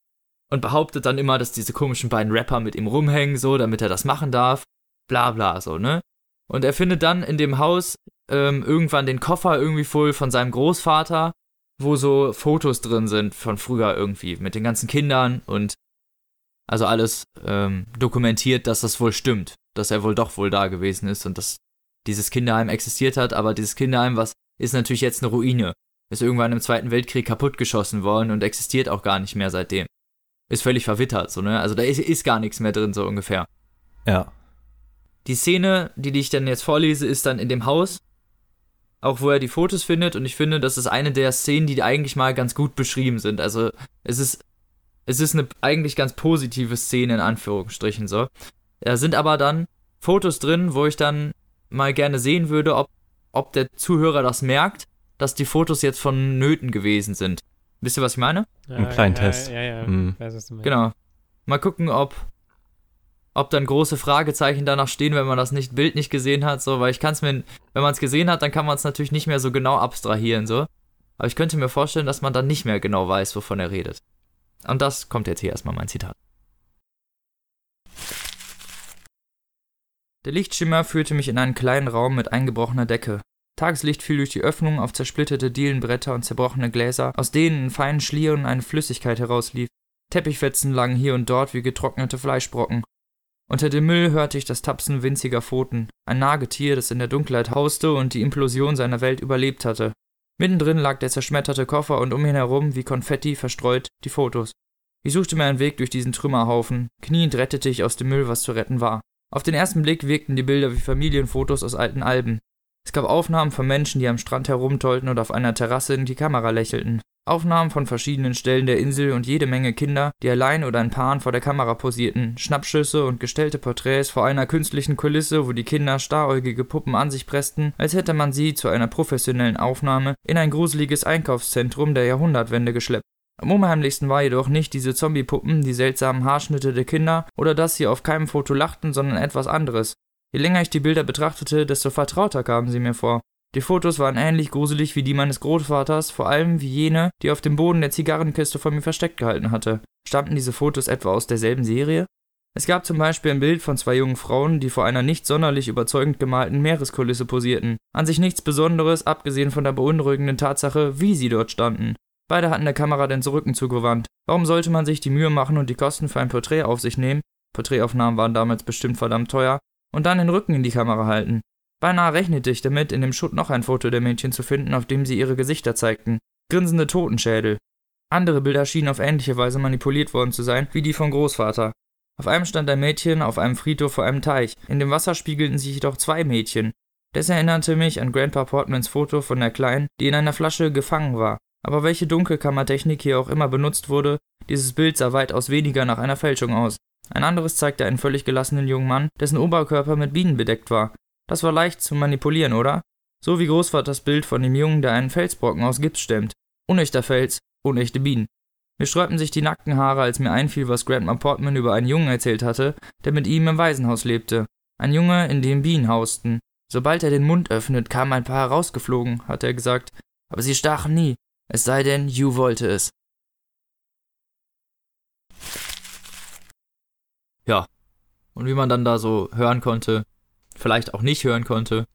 und behauptet dann immer, dass diese komischen beiden Rapper mit ihm rumhängen, so, damit er das machen darf. Bla bla, so, ne? Und er findet dann in dem Haus ähm, irgendwann den Koffer irgendwie voll von seinem Großvater, wo so Fotos drin sind von früher irgendwie, mit den ganzen Kindern und also alles ähm, dokumentiert, dass das wohl stimmt, dass er wohl doch wohl da gewesen ist und dass dieses Kinderheim existiert hat, aber dieses Kinderheim, was ist natürlich jetzt eine Ruine, ist irgendwann im Zweiten Weltkrieg kaputtgeschossen worden und existiert auch gar nicht mehr seitdem. Ist völlig verwittert, so, ne? Also da ist, ist gar nichts mehr drin, so ungefähr. Ja. Die Szene, die, ich dann jetzt vorlese, ist dann in dem Haus, auch wo er die Fotos findet. Und ich finde, das ist eine der Szenen, die eigentlich mal ganz gut beschrieben sind. Also es ist, es ist eine eigentlich ganz positive Szene in Anführungsstrichen so. Da sind aber dann Fotos drin, wo ich dann mal gerne sehen würde, ob, ob der Zuhörer das merkt dass die Fotos jetzt von Nöten gewesen sind. Wisst ihr, was ich meine? Einen kleinen ja, Test. Ja, ja, Mhm. weiß, was du meinst. Genau. Mal gucken, ob, ob dann große Fragezeichen danach stehen, wenn man das nicht, Bild nicht gesehen hat. So, weil ich kann es mir, wenn man es gesehen hat, dann kann man es natürlich nicht mehr so genau abstrahieren. So. Aber ich könnte mir vorstellen, dass man dann nicht mehr genau weiß, wovon er redet. Und das kommt jetzt hier erstmal mein Zitat. Der Lichtschimmer führte mich in einen kleinen Raum mit eingebrochener Decke. Tageslicht fiel durch die Öffnung auf zersplitterte Dielenbretter und zerbrochene Gläser, aus denen in feinen Schlieren eine Flüssigkeit herauslief. Teppichfetzen lagen hier und dort wie getrocknete Fleischbrocken. Unter dem Müll hörte ich das Tapsen winziger Pfoten, ein Nagetier, das in der Dunkelheit hauste und die Implosion seiner Welt überlebt hatte. Mittendrin lag der zerschmetterte Koffer und um ihn herum, wie Konfetti verstreut, die Fotos. Ich suchte mir einen Weg durch diesen Trümmerhaufen. Kniend rettete ich aus dem Müll, was zu retten war. Auf den ersten Blick wirkten die Bilder wie Familienfotos aus alten Alben. Es gab Aufnahmen von Menschen, die am Strand herumtollten und auf einer Terrasse in die Kamera lächelten. Aufnahmen von verschiedenen Stellen der Insel und jede Menge Kinder, die allein oder in Paaren vor der Kamera posierten, Schnappschüsse und gestellte Porträts vor einer künstlichen Kulisse, wo die Kinder staräugige Puppen an sich pressten, als hätte man sie zu einer professionellen Aufnahme in ein gruseliges Einkaufszentrum der Jahrhundertwende geschleppt. Am unheimlichsten war jedoch nicht diese Zombie-Puppen, die seltsamen Haarschnitte der Kinder oder dass sie auf keinem Foto lachten, sondern etwas anderes. Je länger ich die Bilder betrachtete, desto vertrauter kamen sie mir vor. Die Fotos waren ähnlich gruselig wie die meines Großvaters, vor allem wie jene, die auf dem Boden der Zigarrenkiste von mir versteckt gehalten hatte. Stammten diese Fotos etwa aus derselben Serie? Es gab zum Beispiel ein Bild von zwei jungen Frauen, die vor einer nicht sonderlich überzeugend gemalten Meereskulisse posierten. An sich nichts Besonderes, abgesehen von der beunruhigenden Tatsache, wie sie dort standen. Beide hatten der Kamera den Rücken zugewandt. Warum sollte man sich die Mühe machen und die Kosten für ein Porträt auf sich nehmen? Porträtaufnahmen waren damals bestimmt verdammt teuer. Und dann den Rücken in die Kamera halten. Beinahe rechnete ich damit, in dem Schutt noch ein Foto der Mädchen zu finden, auf dem sie ihre Gesichter zeigten. Grinsende Totenschädel. Andere Bilder schienen auf ähnliche Weise manipuliert worden zu sein, wie die von Großvater. Auf einem stand ein Mädchen auf einem Friedhof vor einem Teich. In dem Wasser spiegelten sich jedoch zwei Mädchen. Das erinnerte mich an Grandpa Portmans Foto von der Kleinen, die in einer Flasche gefangen war. Aber welche Dunkelkammertechnik hier auch immer benutzt wurde, dieses Bild sah weitaus weniger nach einer Fälschung aus. Ein anderes zeigte einen völlig gelassenen jungen Mann, dessen Oberkörper mit Bienen bedeckt war. Das war leicht zu manipulieren, oder? So wie Großvaters Bild von dem Jungen, der einen Felsbrocken aus Gips stemmt. Unechter Fels, unechte Bienen. Mir sträubten sich die nackten Haare, als mir einfiel, was Grandma Portman über einen Jungen erzählt hatte, der mit ihm im Waisenhaus lebte. Ein Junge, in dem Bienen hausten. Sobald er den Mund öffnet, kamen ein paar herausgeflogen, hatte er gesagt. Aber sie stachen nie. Es sei denn, Hugh wollte es. Ja. Und wie man dann da so hören konnte, vielleicht auch nicht hören konnte,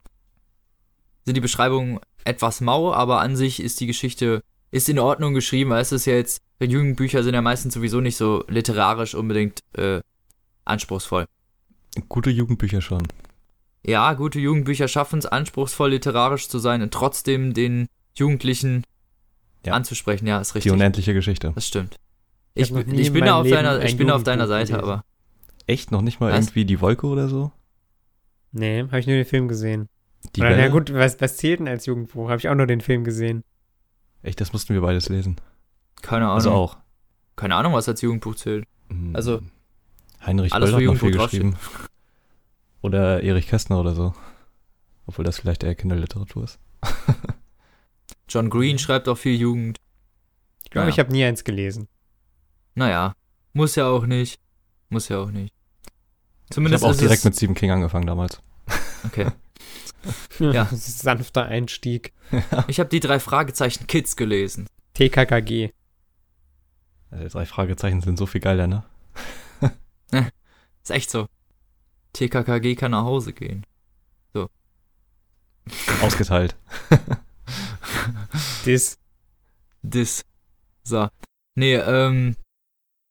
sind die Beschreibungen etwas mau, aber an sich ist die Geschichte ist in Ordnung geschrieben, weil es ist ja jetzt, Jugendbücher sind ja meistens sowieso nicht so literarisch unbedingt äh, anspruchsvoll. Gute Jugendbücher schon. Ja, gute Jugendbücher schaffen es, anspruchsvoll literarisch zu sein und trotzdem den Jugendlichen Ja. anzusprechen. Ja, ist Die richtig. unendliche Geschichte. Das stimmt. Ich Ich, ich in bin meinem auf deiner, ein ich bin auf deiner Seite, gelesen. aber Echt? Noch nicht mal Was? irgendwie die Wolke oder so? Nee, habe ich nur den Film gesehen. Die Oder, na gut, was, was zählt denn als Jugendbuch? Habe ich auch nur den Film gesehen. Echt, das mussten wir beides lesen. keine Ahnung. Also auch. Keine Ahnung, was als Jugendbuch zählt. Hm, Also, Heinrich alles, Böll hat noch viel Jugendbuch geschrieben. Oder Erich Kästner oder so. Obwohl das vielleicht eher Kinderliteratur ist. John Green schreibt auch viel Jugend. Ich glaube, Naja. ich habe nie eins gelesen. Naja, muss ja auch nicht. Muss ja auch nicht. Ich Zumindest habe auch direkt mit Stephen King angefangen damals. Okay. Ja. Sanfter Einstieg. Ich habe die drei Fragezeichen Kids gelesen. TKKG. Äh, drei Fragezeichen sind so viel geiler, ne? Ist echt so. TKKG kann nach Hause gehen. Ausgeteilt. Das. Dis. So. Nee, ähm.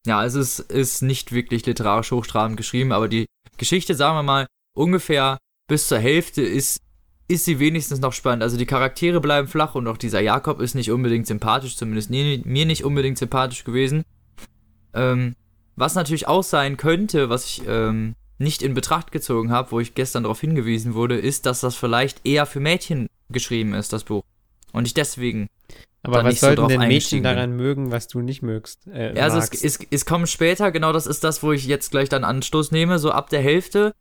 Ja, also es ist nicht wirklich literarisch hochtrabend geschrieben, aber die Geschichte, sagen wir mal, ungefähr bis zur Hälfte ist, ist sie wenigstens noch spannend. Also die Charaktere bleiben flach und auch dieser Jakob ist nicht unbedingt sympathisch, zumindest mir nicht unbedingt sympathisch gewesen. Ähm, was natürlich auch sein könnte, was ich ähm, nicht in Betracht gezogen habe, wo ich gestern darauf hingewiesen wurde, ist, dass das vielleicht eher für Mädchen geschrieben ist, das Buch. Und ich deswegen Aber was nicht so sollten drauf denn Mädchen daran mögen, was du nicht mögst? Äh, Ja, also es, es, es kommt später, genau das ist das, wo ich jetzt gleich dann Anstoß nehme. So ab der Hälfte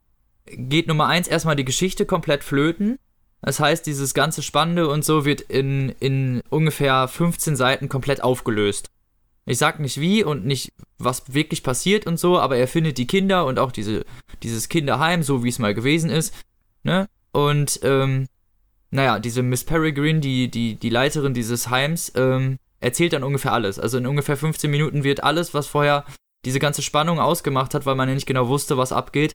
geht Nummer eins erstmal die Geschichte komplett flöten. Das heißt, dieses ganze Spannende und so wird in, in ungefähr 15 Seiten komplett aufgelöst. Ich sag nicht wie und nicht, was wirklich passiert und so, aber er findet die Kinder und auch diese, dieses Kinderheim, so wie es mal gewesen ist. Ne? Und, ähm, naja, diese Miss Peregrine, die, die, die Leiterin dieses Heims, ähm, erzählt dann ungefähr alles. Also in ungefähr 15 Minuten wird alles, was vorher diese ganze Spannung ausgemacht hat, weil man ja nicht genau wusste, was abgeht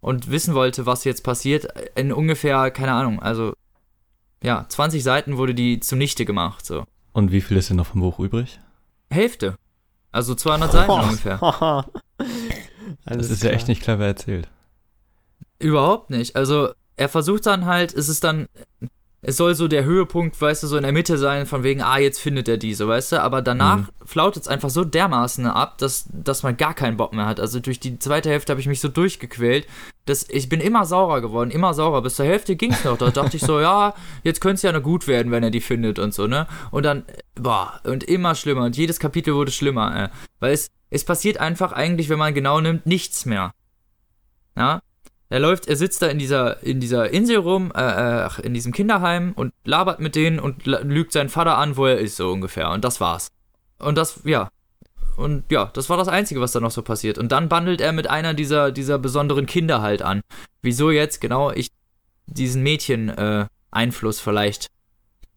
und wissen wollte, was jetzt passiert, in ungefähr, keine Ahnung, also ja, 20 Seiten wurde die zunichte gemacht, so. Und wie viel ist denn noch vom Buch übrig? Hälfte. Also 200 Seiten ungefähr. das ist ja echt nicht clever erzählt. Überhaupt nicht. Also er versucht dann halt, es ist dann, es soll so der Höhepunkt, weißt du, so in der Mitte sein, von wegen, ah, jetzt findet er diese, weißt du, aber danach mhm. flautet es einfach so dermaßen ab, dass, dass man gar keinen Bock mehr hat. Also durch die zweite Hälfte habe ich mich so durchgequält, dass ich bin immer saurer geworden, immer saurer. Bis zur Hälfte ging es noch. Da dachte ich so, ja, jetzt könnte es ja noch gut werden, wenn er die findet und so, ne? Und dann, boah, und immer schlimmer. Und jedes Kapitel wurde schlimmer, äh. Weil es, es passiert einfach eigentlich, wenn man genau nimmt, nichts mehr. Ja, er läuft, er sitzt da in dieser, in dieser Insel rum, äh, äh in diesem Kinderheim und labert mit denen und lügt seinen Vater an, wo er ist, so ungefähr. Und das war's. Und das, ja. Und ja, das war das Einzige, was da noch so passiert. Und dann bandelt er mit einer dieser, dieser besonderen Kinder halt an. Wieso jetzt genau ich diesen Mädchen-Einfluss äh, vielleicht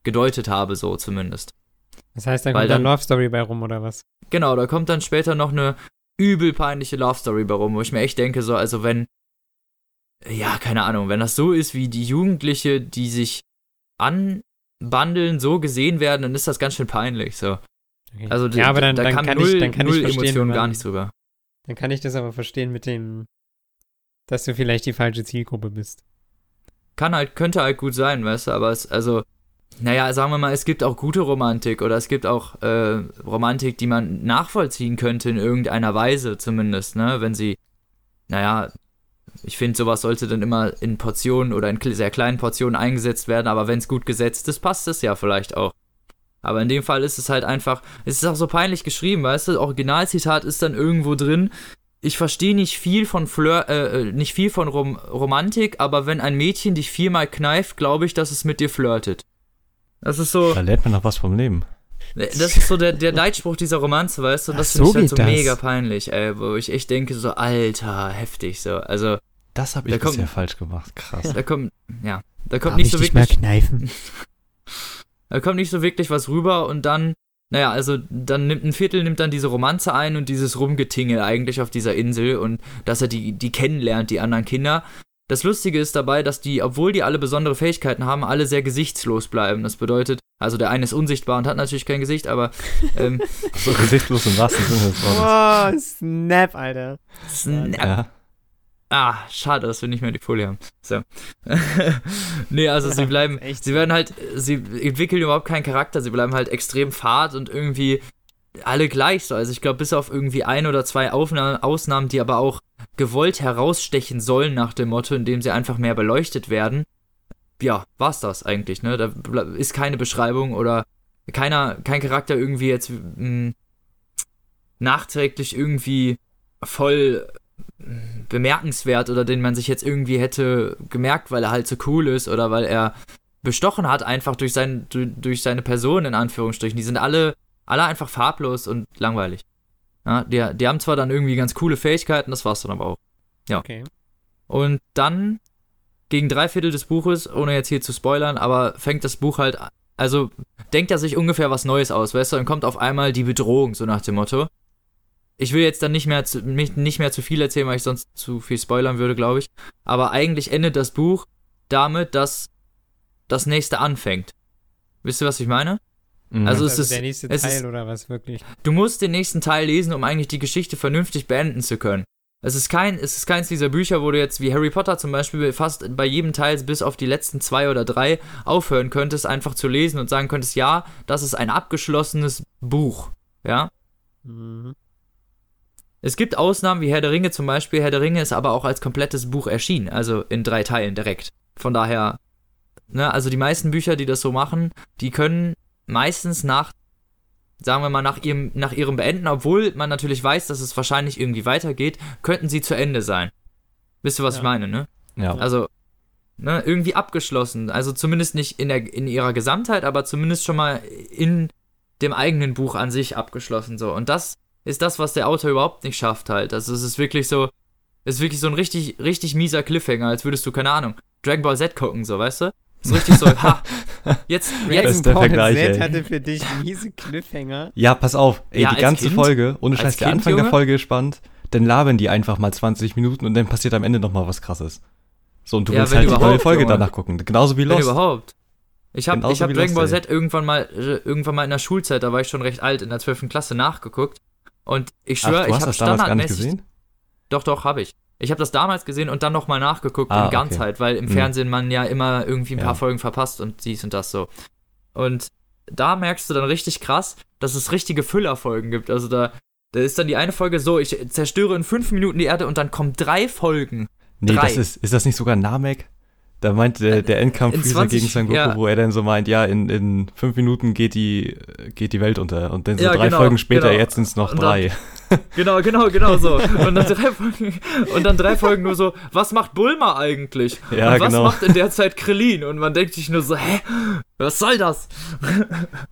gedeutet habe, so zumindest. Das heißt, da kommt dann Love Story bei rum, oder was? Genau, da kommt dann später noch eine übel peinliche Love Story bei rum, wo ich mir echt denke, so, also wenn ja, keine Ahnung, wenn das so ist, wie die Jugendliche, die sich anbandeln, so gesehen werden, dann ist das ganz schön peinlich. So. Okay. Also ja, aber dann, da dann kann null, ich, dann kann null ich verstehen, Emotionen man, gar nichts drüber. Dann kann ich das aber verstehen mit dem, dass du vielleicht die falsche Zielgruppe bist. Kann halt, könnte halt gut sein, weißt du, aber es, also, naja, sagen wir mal, es gibt auch gute Romantik oder es gibt auch äh, Romantik, die man nachvollziehen könnte in irgendeiner Weise zumindest, ne, wenn sie, naja, ich finde, sowas sollte dann immer in Portionen oder in sehr kleinen Portionen eingesetzt werden, aber wenn es gut gesetzt ist, passt es ja vielleicht auch. Aber in dem Fall ist es halt einfach, es ist auch so peinlich geschrieben, weißt du, Originalzitat ist dann irgendwo drin. Ich verstehe nicht viel von Fleur, äh, äh, nicht viel von Rom Romantik, aber wenn ein Mädchen dich viermal kneift, glaube ich, dass es mit dir flirtet. Das ist so. Da lernt man noch was vom Leben. Das ist so der, der Leitspruch dieser Romanze, weißt du? Und das finde ich halt so das. mega peinlich, ey, wo ich echt denke, so, Alter, heftig, so. Also. Das habe ich da bisher falsch gemacht, krass. Da kommt, ja, da kommt Darf nicht so wirklich. Mehr kneifen? da kommt nicht so wirklich was rüber und dann, naja, also dann nimmt ein Viertel nimmt dann diese Romanze ein und dieses Rumgetingel eigentlich auf dieser Insel und dass er die, die kennenlernt, die anderen Kinder. Das Lustige ist dabei, dass die, obwohl die alle besondere Fähigkeiten haben, alle sehr gesichtslos bleiben. Das bedeutet, also der eine ist unsichtbar und hat natürlich kein Gesicht, aber. Ähm, so gesichtslos im wahrsten Sinne des Wortes. Oh, Snap, Alter. Snap. Ja. Ah, schade, dass wir nicht mehr die Folie haben. So. nee, also sie bleiben, sie werden halt, sie entwickeln überhaupt keinen Charakter, sie bleiben halt extrem fad und irgendwie alle gleich so. Also ich glaube, bis auf irgendwie ein oder zwei Aufnahmen, Ausnahmen, die aber auch gewollt herausstechen sollen nach dem Motto, indem sie einfach mehr beleuchtet werden. Ja, war's das eigentlich, ne? Da ist keine Beschreibung oder keiner, kein Charakter irgendwie jetzt mh, hm, nachträglich irgendwie voll hm, bemerkenswert oder den man sich jetzt irgendwie hätte gemerkt, weil er halt so cool ist oder weil er bestochen hat, einfach durch, sein, durch seine Person, in Anführungsstrichen. Die sind alle, alle einfach farblos und langweilig. Ja, die, die haben zwar dann irgendwie ganz coole Fähigkeiten, das war's dann aber auch. Ja. Okay. Und dann, gegen drei Viertel des Buches, ohne jetzt hier zu spoilern, aber fängt das Buch halt, also denkt er sich ungefähr was Neues aus, weißt du, dann kommt auf einmal die Bedrohung, so nach dem Motto. Ich will jetzt dann nicht mehr zu, nicht mehr zu viel erzählen, weil ich sonst zu viel spoilern würde, glaube ich. Aber eigentlich endet das Buch damit, dass das nächste anfängt. Wisst ihr, was ich meine? Mhm. Also, es also ist der nächste Teil ist, oder was wirklich? Du musst den nächsten Teil lesen, um eigentlich die Geschichte vernünftig beenden zu können. Es ist kein, es ist keins dieser Bücher, wo du jetzt wie Harry Potter zum Beispiel fast bei jedem Teil bis auf die letzten zwei oder drei aufhören könntest, einfach zu lesen und sagen könntest, ja, das ist ein abgeschlossenes Buch. Ja. Mhm. Es gibt Ausnahmen wie Herr der Ringe zum Beispiel. Herr der Ringe ist aber auch als komplettes Buch erschienen, also in drei Teilen direkt. Von daher, ne, also die meisten Bücher, die das so machen, die können meistens nach, sagen wir mal, nach ihrem, nach ihrem Beenden, obwohl man natürlich weiß, dass es wahrscheinlich irgendwie weitergeht, könnten sie zu Ende sein. Wisst ihr, was ja. ich meine, ne? Ja. Also, ne, irgendwie abgeschlossen. Also zumindest nicht in, der, in ihrer Gesamtheit, aber zumindest schon mal in dem eigenen Buch an sich abgeschlossen. So. Und das ist das, was der Autor überhaupt nicht schafft halt. Also es ist wirklich so, es ist wirklich so ein richtig, richtig mieser Cliffhanger, als würdest du, keine Ahnung, Dragon Ball Z gucken, so, weißt du? So richtig so, ha, jetzt, jetzt, der Dragon Vergleich, Ball Z ey. hatte für dich miese Cliffhanger. Ja, pass auf. Ey, Ja, die als ganze Kind? Folge, ohne Als Scheiß, der Kind, Anfang der Junge? Folge ist spannend, dann labern die einfach mal 20 Minuten und dann passiert am Ende nochmal was krasses. So, und du Ja, willst wenn halt die neue Folge Junge. danach gucken. Genauso wie wenn Lost. überhaupt. Ich habe hab Dragon Ball. Z irgendwann mal, äh, irgendwann mal in der Schulzeit, da war ich schon recht alt, in der 12. Klasse nachgeguckt. Und ich schwöre, du ich hast habe das damals gar nicht standardmäßig. gesehen? Doch, doch, habe ich. Ich habe das damals gesehen und dann nochmal nachgeguckt Ah, in okay. Ganzheit, weil im Mhm. Fernsehen man ja immer irgendwie ein Ja. paar Folgen verpasst und dies und das so. Und da merkst du dann richtig krass, dass es richtige Füllerfolgen gibt. Also da, da ist dann die eine Folge so, ich zerstöre in fünf Minuten die Erde und dann kommen drei Folgen. Nee, Drei. das ist, ist das nicht sogar Namek? Da meint der, der Endkampf Freezer 20 gegen Son Goku, ja. wo er dann so meint, ja, in, in fünf Minuten geht die, geht die Welt unter. Und dann so Ja, drei genau, Folgen später, genau. jetzt sind es noch Und dann- drei. Genau, genau, genau so. Und dann drei Folgen, und dann drei Folgen nur so, was macht Bulma eigentlich? Ja, und was genau. macht in der Zeit Krillin? Und man denkt sich nur so, hä? Was soll das?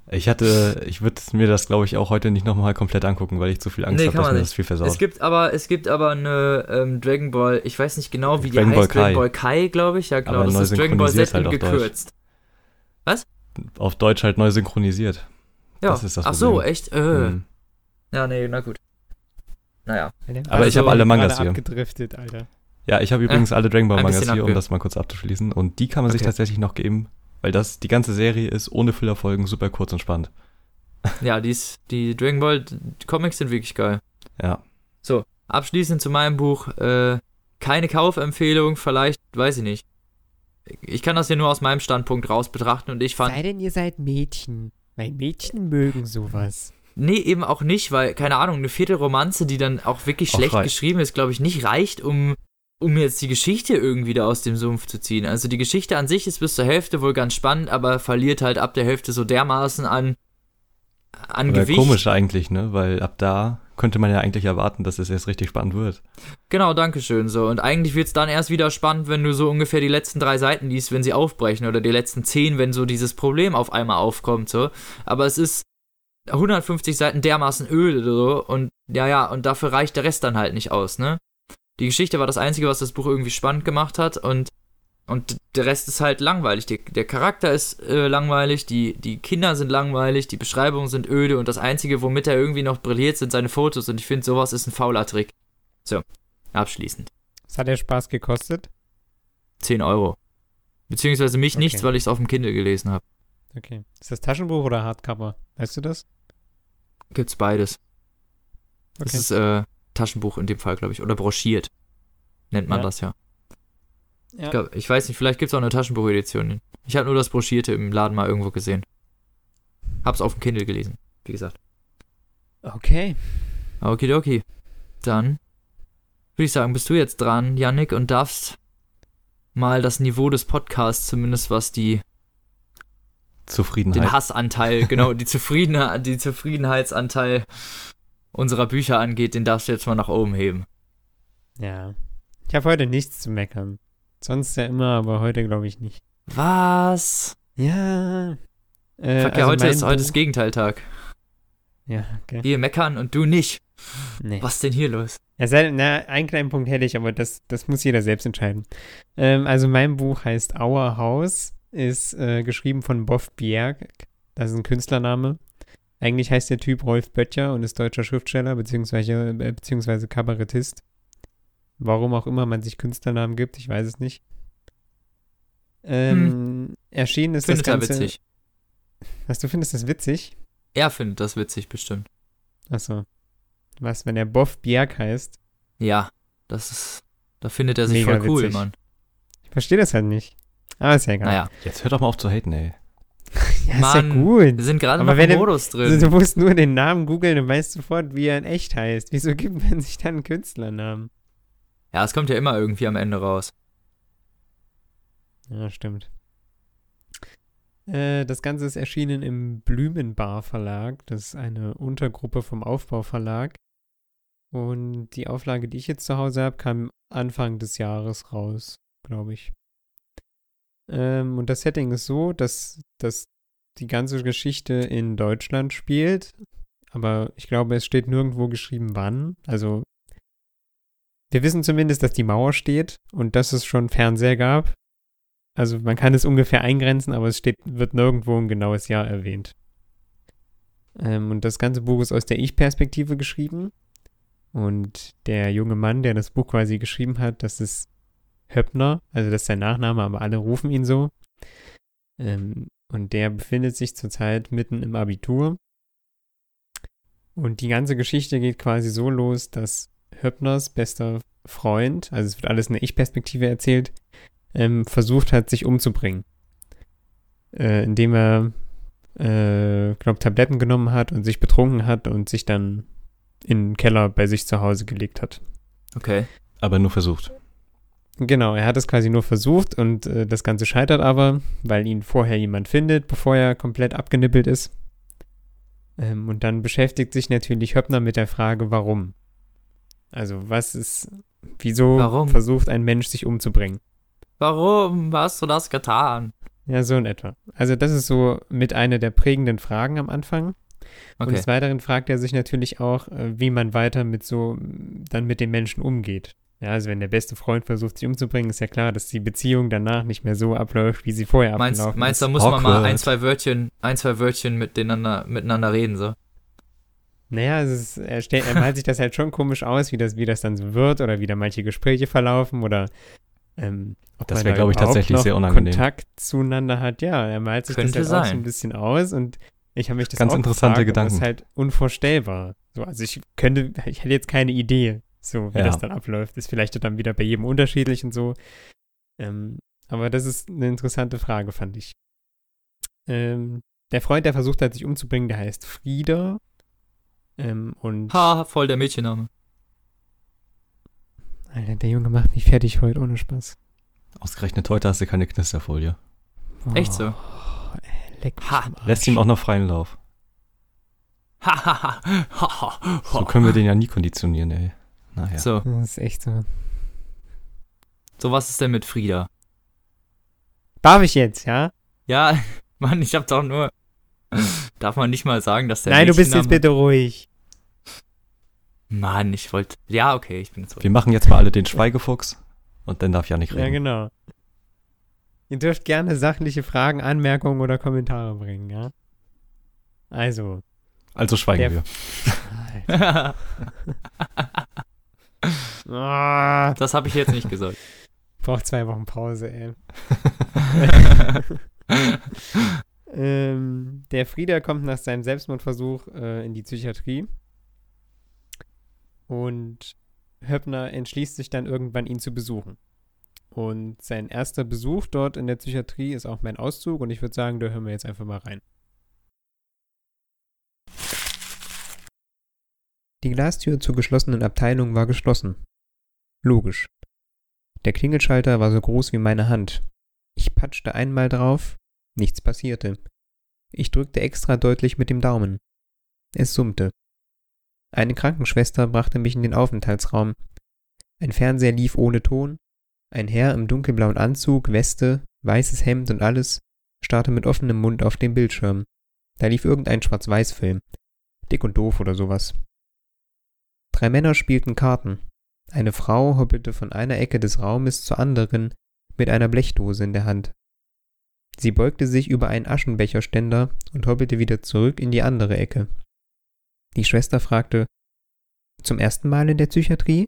Ich hatte, ich würde mir das, glaube ich, auch heute nicht nochmal komplett angucken, weil ich zu viel Angst Nee, habe, dass mir nicht. das viel versaut. Es gibt aber, es gibt aber eine ähm, Dragon Ball, ich weiß nicht genau, wie die Dragon heißt, Ball Kai. Dragon Ball Kai, glaube ich. Ja, genau, das ist Dragon Ball Z halt auf Deutsch. gekürzt. Auf Deutsch halt neu synchronisiert. Ja. Das ist das Ach so, echt? Äh. Hm. Ja, nee, na gut. Naja. Aber ich habe alle Mangas hier. abgedriftet, Alter. Ja, ich habe übrigens alle Dragon Ball Mangas hier, um das mal kurz abzuschließen. Und die kann man sich Okay. tatsächlich noch geben, weil das, die ganze Serie ist ohne Fillerfolgen super kurz und spannend. Ja, die, ist, die Dragon Ball Comics sind wirklich geil. Ja. Abschließend zu meinem Buch, äh, keine Kaufempfehlung, vielleicht, weiß ich nicht. Ich kann das ja nur aus meinem Standpunkt raus betrachten und ich fand, Sei denn, ihr seid Mädchen. Weil Mädchen mögen sowas. Nee, eben auch nicht, weil, keine Ahnung, eine vierte Romanze, die dann auch wirklich schlecht reicht. geschrieben ist, glaube ich, nicht reicht, um, um jetzt die Geschichte irgendwie da aus dem Sumpf zu ziehen. Also die Geschichte an sich ist bis zur Hälfte wohl ganz spannend, aber verliert halt ab der Hälfte so dermaßen an, an Aber Gewicht. komisch eigentlich, ne? Weil ab da könnte man ja eigentlich erwarten, dass es erst richtig spannend wird. Genau, danke schön. So. Und eigentlich wird es dann erst wieder spannend, wenn du so ungefähr die letzten drei Seiten liest, wenn sie aufbrechen, oder die letzten zehn, wenn so dieses Problem auf einmal aufkommt. So. Aber es ist 150 Seiten dermaßen öde so und ja, ja, und dafür reicht der Rest dann halt nicht aus, ne? Die Geschichte war das Einzige, was das Buch irgendwie spannend gemacht hat und, und der Rest ist halt langweilig. Die, der Charakter ist äh, langweilig, die, die Kinder sind langweilig, die Beschreibungen sind öde und das Einzige, womit er irgendwie noch brilliert, sind seine Fotos und ich finde, sowas ist ein fauler Trick. So, abschließend. Das hat ja Spaß gekostet. 10 Euro. Beziehungsweise mich Okay. nichts, weil ich es auf dem Kindle gelesen habe. Okay. Ist das Taschenbuch oder Hardcover? Weißt du das? Gibt's beides. Das Okay. ist äh, Taschenbuch in dem Fall, glaube ich. Oder broschiert. Nennt man Ja. das ja. Ja. Ich, glaub, ich weiß nicht, vielleicht gibt es auch eine Taschenbuchedition. Ich habe nur das Broschierte im Laden mal irgendwo gesehen. Hab's auf dem Kindle gelesen, wie gesagt. Okay. Okidoki. Dann würde ich sagen, bist du jetzt dran, Yannick, und darfst mal das Niveau des Podcasts, zumindest was die Zufriedenheit. den Hassanteil, genau, die, Zufrieden, die Zufriedenheitsanteil unserer Bücher angeht, den darfst du jetzt mal nach oben heben. Ja. Ich habe heute nichts zu meckern. Sonst ja immer, aber heute glaube ich nicht. Was? Ja. Äh, Fuck ja, also heute ist, heute ist Gegenteiltag. Ja, okay. Wir meckern und du nicht. Nee. Was denn hier los? Ja, na, einen kleinen Punkt hätte ich, aber das, das muss jeder selbst entscheiden. Ähm, also mein Buch heißt Our House, ist äh, geschrieben von Boff Bjerg. Das ist ein Künstlername. Eigentlich heißt der Typ Rolf Böttcher und ist deutscher Schriftsteller beziehungsweise, äh, beziehungsweise Kabarettist. Warum auch immer man sich Künstlernamen gibt, ich weiß es nicht. Ähm, Erschienen ist Findet das er Ganze. witzig. Was, du findest das witzig? Er findet das witzig bestimmt. Achso. Was, wenn er Boff Bjerg heißt? Ja, das ist. Da findet er sich Mega voll cool, witzig. Mann. Ich verstehe das halt nicht. Aber ist ja egal. Naja, Jetzt hör doch mal auf zu haten, ey. Ja, ist ja gut. wir sind gerade noch im Modus Also, drin. du musst nur den Namen googeln und weißt sofort, wie er in echt heißt. Wieso gibt man sich dann einen Künstlernamen? Ja, es kommt ja immer irgendwie am Ende raus. Ja, stimmt. Äh, das Ganze ist erschienen im Blümenbar Verlag. Das ist eine Untergruppe vom Aufbau Verlag. Und die Auflage, die ich jetzt zu Hause habe, kam Anfang des Jahres raus, glaube ich. Ähm, und das Setting ist so, dass, dass die ganze Geschichte in Deutschland spielt. Aber ich glaube, es steht nirgendwo geschrieben, wann. Also, wir wissen zumindest, dass die Mauer steht und dass es schon Fernseher gab. Also, man kann es ungefähr eingrenzen, aber es steht, wird nirgendwo ein genaues Jahr erwähnt. Ähm, und das ganze Buch ist aus der Ich-Perspektive geschrieben. Und der junge Mann, der das Buch quasi geschrieben hat, das ist Höppner, also das ist sein Nachname, aber alle rufen ihn so. Ähm, und der befindet sich zurzeit mitten im Abitur. Und die ganze Geschichte geht quasi so los, dass Höppners bester Freund, also es wird alles in der Ich-Perspektive erzählt, ähm, versucht hat, sich umzubringen. Äh, indem er, äh, glaube Tabletten genommen hat und sich betrunken hat und sich dann in den Keller bei sich zu Hause gelegt hat. Okay. Aber nur versucht. Genau, er hat es quasi nur versucht und äh, das Ganze scheitert aber, weil ihn vorher jemand findet, bevor er komplett abgenippelt ist. Ähm, und dann beschäftigt sich natürlich Höppner mit der Frage, warum. Also, was ist, wieso Warum? versucht ein Mensch sich umzubringen? Warum hast du das getan? Ja, so in etwa. Also, das ist so mit einer der prägenden Fragen am Anfang. Und Okay. des Weiteren fragt er sich natürlich auch, äh, wie man weiter mit so, dann mit den Menschen umgeht. Ja, also wenn der beste Freund versucht, sich umzubringen, ist ja klar, dass die Beziehung danach nicht mehr so abläuft, wie sie vorher Meinst, abgelaufen meinst du, da muss man mal Awkward. ein, zwei Wörtchen, ein, zwei Wörtchen miteinander, miteinander reden, so? Naja, es ist, er, stell, er malt sich das halt schon komisch aus, wie das, wie das dann so wird oder wie da manche Gespräche verlaufen oder ähm, ob Das man wär, da glaub ich, tatsächlich noch sehr unangenehm. Kontakt zueinander hat. Ja, er malt sich Könnte das halt auch so sein. ein bisschen aus und ich habe mich das Ganz auch interessante gefragt, aber Das ist Gedanken. halt unvorstellbar. So, also ich könnte, ich hätte jetzt keine Idee, so wie Ja. das dann abläuft. Ist vielleicht dann wieder bei jedem unterschiedlich und so. Ähm, aber das ist eine interessante Frage, fand ich. Ähm, der Freund, der versucht hat, sich umzubringen, der heißt Frieder. Ähm, und Ha, voll der Mädchenname. Alter, der Junge macht mich fertig heute, ohne Spaß. Ausgerechnet heute hast du keine Knisterfolie. Echt so? Oh, leck Ha. Lässt ihm auch noch freien Lauf. Ha, ha, ha, ha, ha, So können wir den ja nie konditionieren, ey. Naja. So, Das ist echt so. so was ist denn mit Frieda? Darf ich jetzt, ja? Ja, Mann, ich hab doch nur. Darf man nicht mal sagen, dass der Nein, du bist jetzt bitte ruhig. Mann, ich wollte. Ja, okay, ich bin jetzt ruhig. Wir machen jetzt mal alle den Schweigefuchs und dann darf Janik Ja, reden. genau. Ihr dürft gerne sachliche Fragen, Anmerkungen oder Kommentare bringen, ja? Also. Also schweigen Der- wir. Ah, das habe ich jetzt nicht gesagt. braucht zwei Wochen Pause, ey. ähm, der Frieder kommt nach seinem Selbstmordversuch äh, in die Psychiatrie. Und Höppner entschließt sich dann irgendwann, ihn zu besuchen. Und sein erster Besuch dort in der Psychiatrie ist auch mein Auszug. Und ich würde sagen, da hören wir jetzt einfach mal rein. Die Glastür zur geschlossenen Abteilung war geschlossen. Logisch. Der Klingelschalter war so groß wie meine Hand. Ich patschte einmal drauf, nichts passierte. Ich drückte extra deutlich mit dem Daumen. Es summte. Eine Krankenschwester brachte mich in den Aufenthaltsraum. Ein Fernseher lief ohne Ton. Ein Herr im dunkelblauen Anzug, Weste, weißes Hemd und alles starrte mit offenem Mund auf den Bildschirm. Da lief irgendein Schwarz-Weiß-Film. Dick und doof oder sowas. Drei Männer spielten Karten. Eine Frau hoppelte von einer Ecke des Raumes zur anderen mit einer Blechdose in der Hand. Sie beugte sich über einen Aschenbecherständer und hoppelte wieder zurück in die andere Ecke. Die Schwester fragte, zum ersten Mal in der Psychiatrie?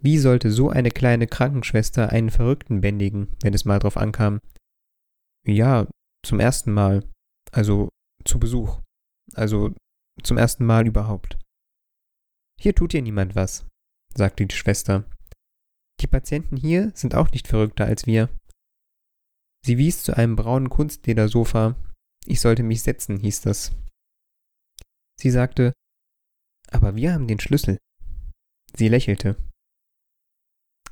Wie sollte so eine kleine Krankenschwester einen Verrückten bändigen, wenn es mal drauf ankam? Ja, zum ersten Mal. Also zu Besuch. Also zum ersten Mal überhaupt. Hier tut dir niemand was, sagte die Schwester. Die Patienten hier sind auch nicht verrückter als wir. Sie wies zu einem braunen Kunstledersofa. Ich sollte mich setzen, hieß das. Sie sagte, aber wir haben den Schlüssel. Sie lächelte.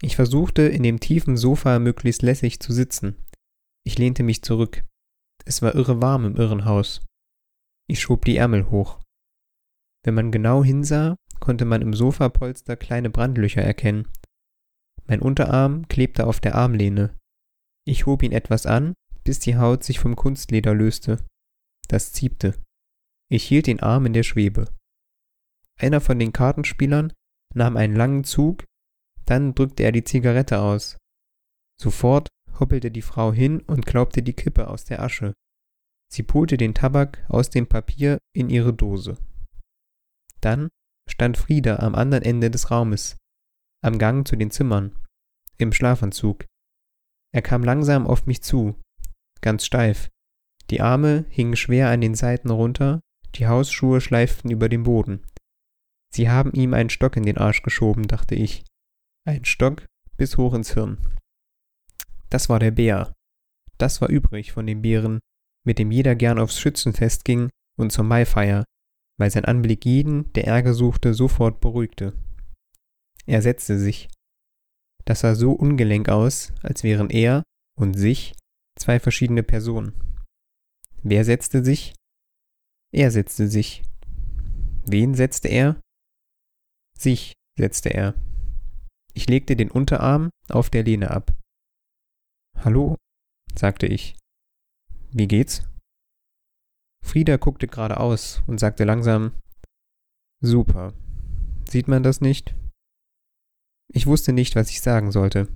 Ich versuchte, in dem tiefen Sofa möglichst lässig zu sitzen. Ich lehnte mich zurück. Es war irre warm im Irrenhaus. Ich schob die Ärmel hoch. Wenn man genau hinsah, konnte man im Sofapolster kleine Brandlöcher erkennen. Mein Unterarm klebte auf der Armlehne. Ich hob ihn etwas an, bis die Haut sich vom Kunstleder löste. Das ziebte. Ich hielt den Arm in der Schwebe. Einer von den Kartenspielern nahm einen langen Zug, dann drückte er die Zigarette aus. Sofort hoppelte die Frau hin und klaubte die Kippe aus der Asche. Sie pulte den Tabak aus dem Papier in ihre Dose. Dann stand Frieda am anderen Ende des Raumes, am Gang zu den Zimmern, im Schlafanzug. Er kam langsam auf mich zu, ganz steif. Die Arme hingen schwer an den Seiten runter, die Hausschuhe schleiften über den Boden. Sie haben ihm einen Stock in den Arsch geschoben, dachte ich. Ein Stock bis hoch ins Hirn. Das war der Bär. Das war übrig von dem Bären, mit dem jeder gern aufs Schützenfest ging und zur Maifeier, weil sein Anblick jeden, der Ärger suchte, sofort beruhigte. Er setzte sich. Das sah so ungelenk aus, als wären er und sich zwei verschiedene Personen. Wer setzte sich? Er setzte sich. Wen setzte er? Sich setzte er. Ich legte den Unterarm auf der Lehne ab. Hallo, sagte ich. Wie geht's? Frieda guckte geradeaus und sagte langsam Super. Sieht man das nicht? Ich wusste nicht, was ich sagen sollte.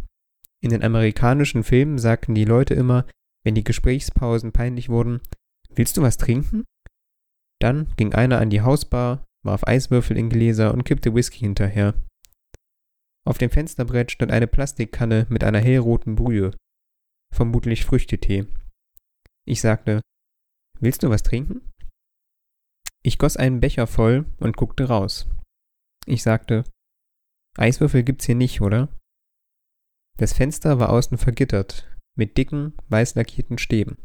In den amerikanischen Filmen sagten die Leute immer, wenn die Gesprächspausen peinlich wurden, Willst du was trinken? Dann ging einer an die Hausbar, warf Eiswürfel in Gläser und kippte Whisky hinterher. Auf dem Fensterbrett stand eine Plastikkanne mit einer hellroten Brühe. Vermutlich Früchtetee. Ich sagte, Willst du was trinken? Ich goss einen Becher voll und guckte raus. Ich sagte, Eiswürfel gibt's hier nicht, oder? Das Fenster war außen vergittert, mit dicken, weiß lackierten Stäben.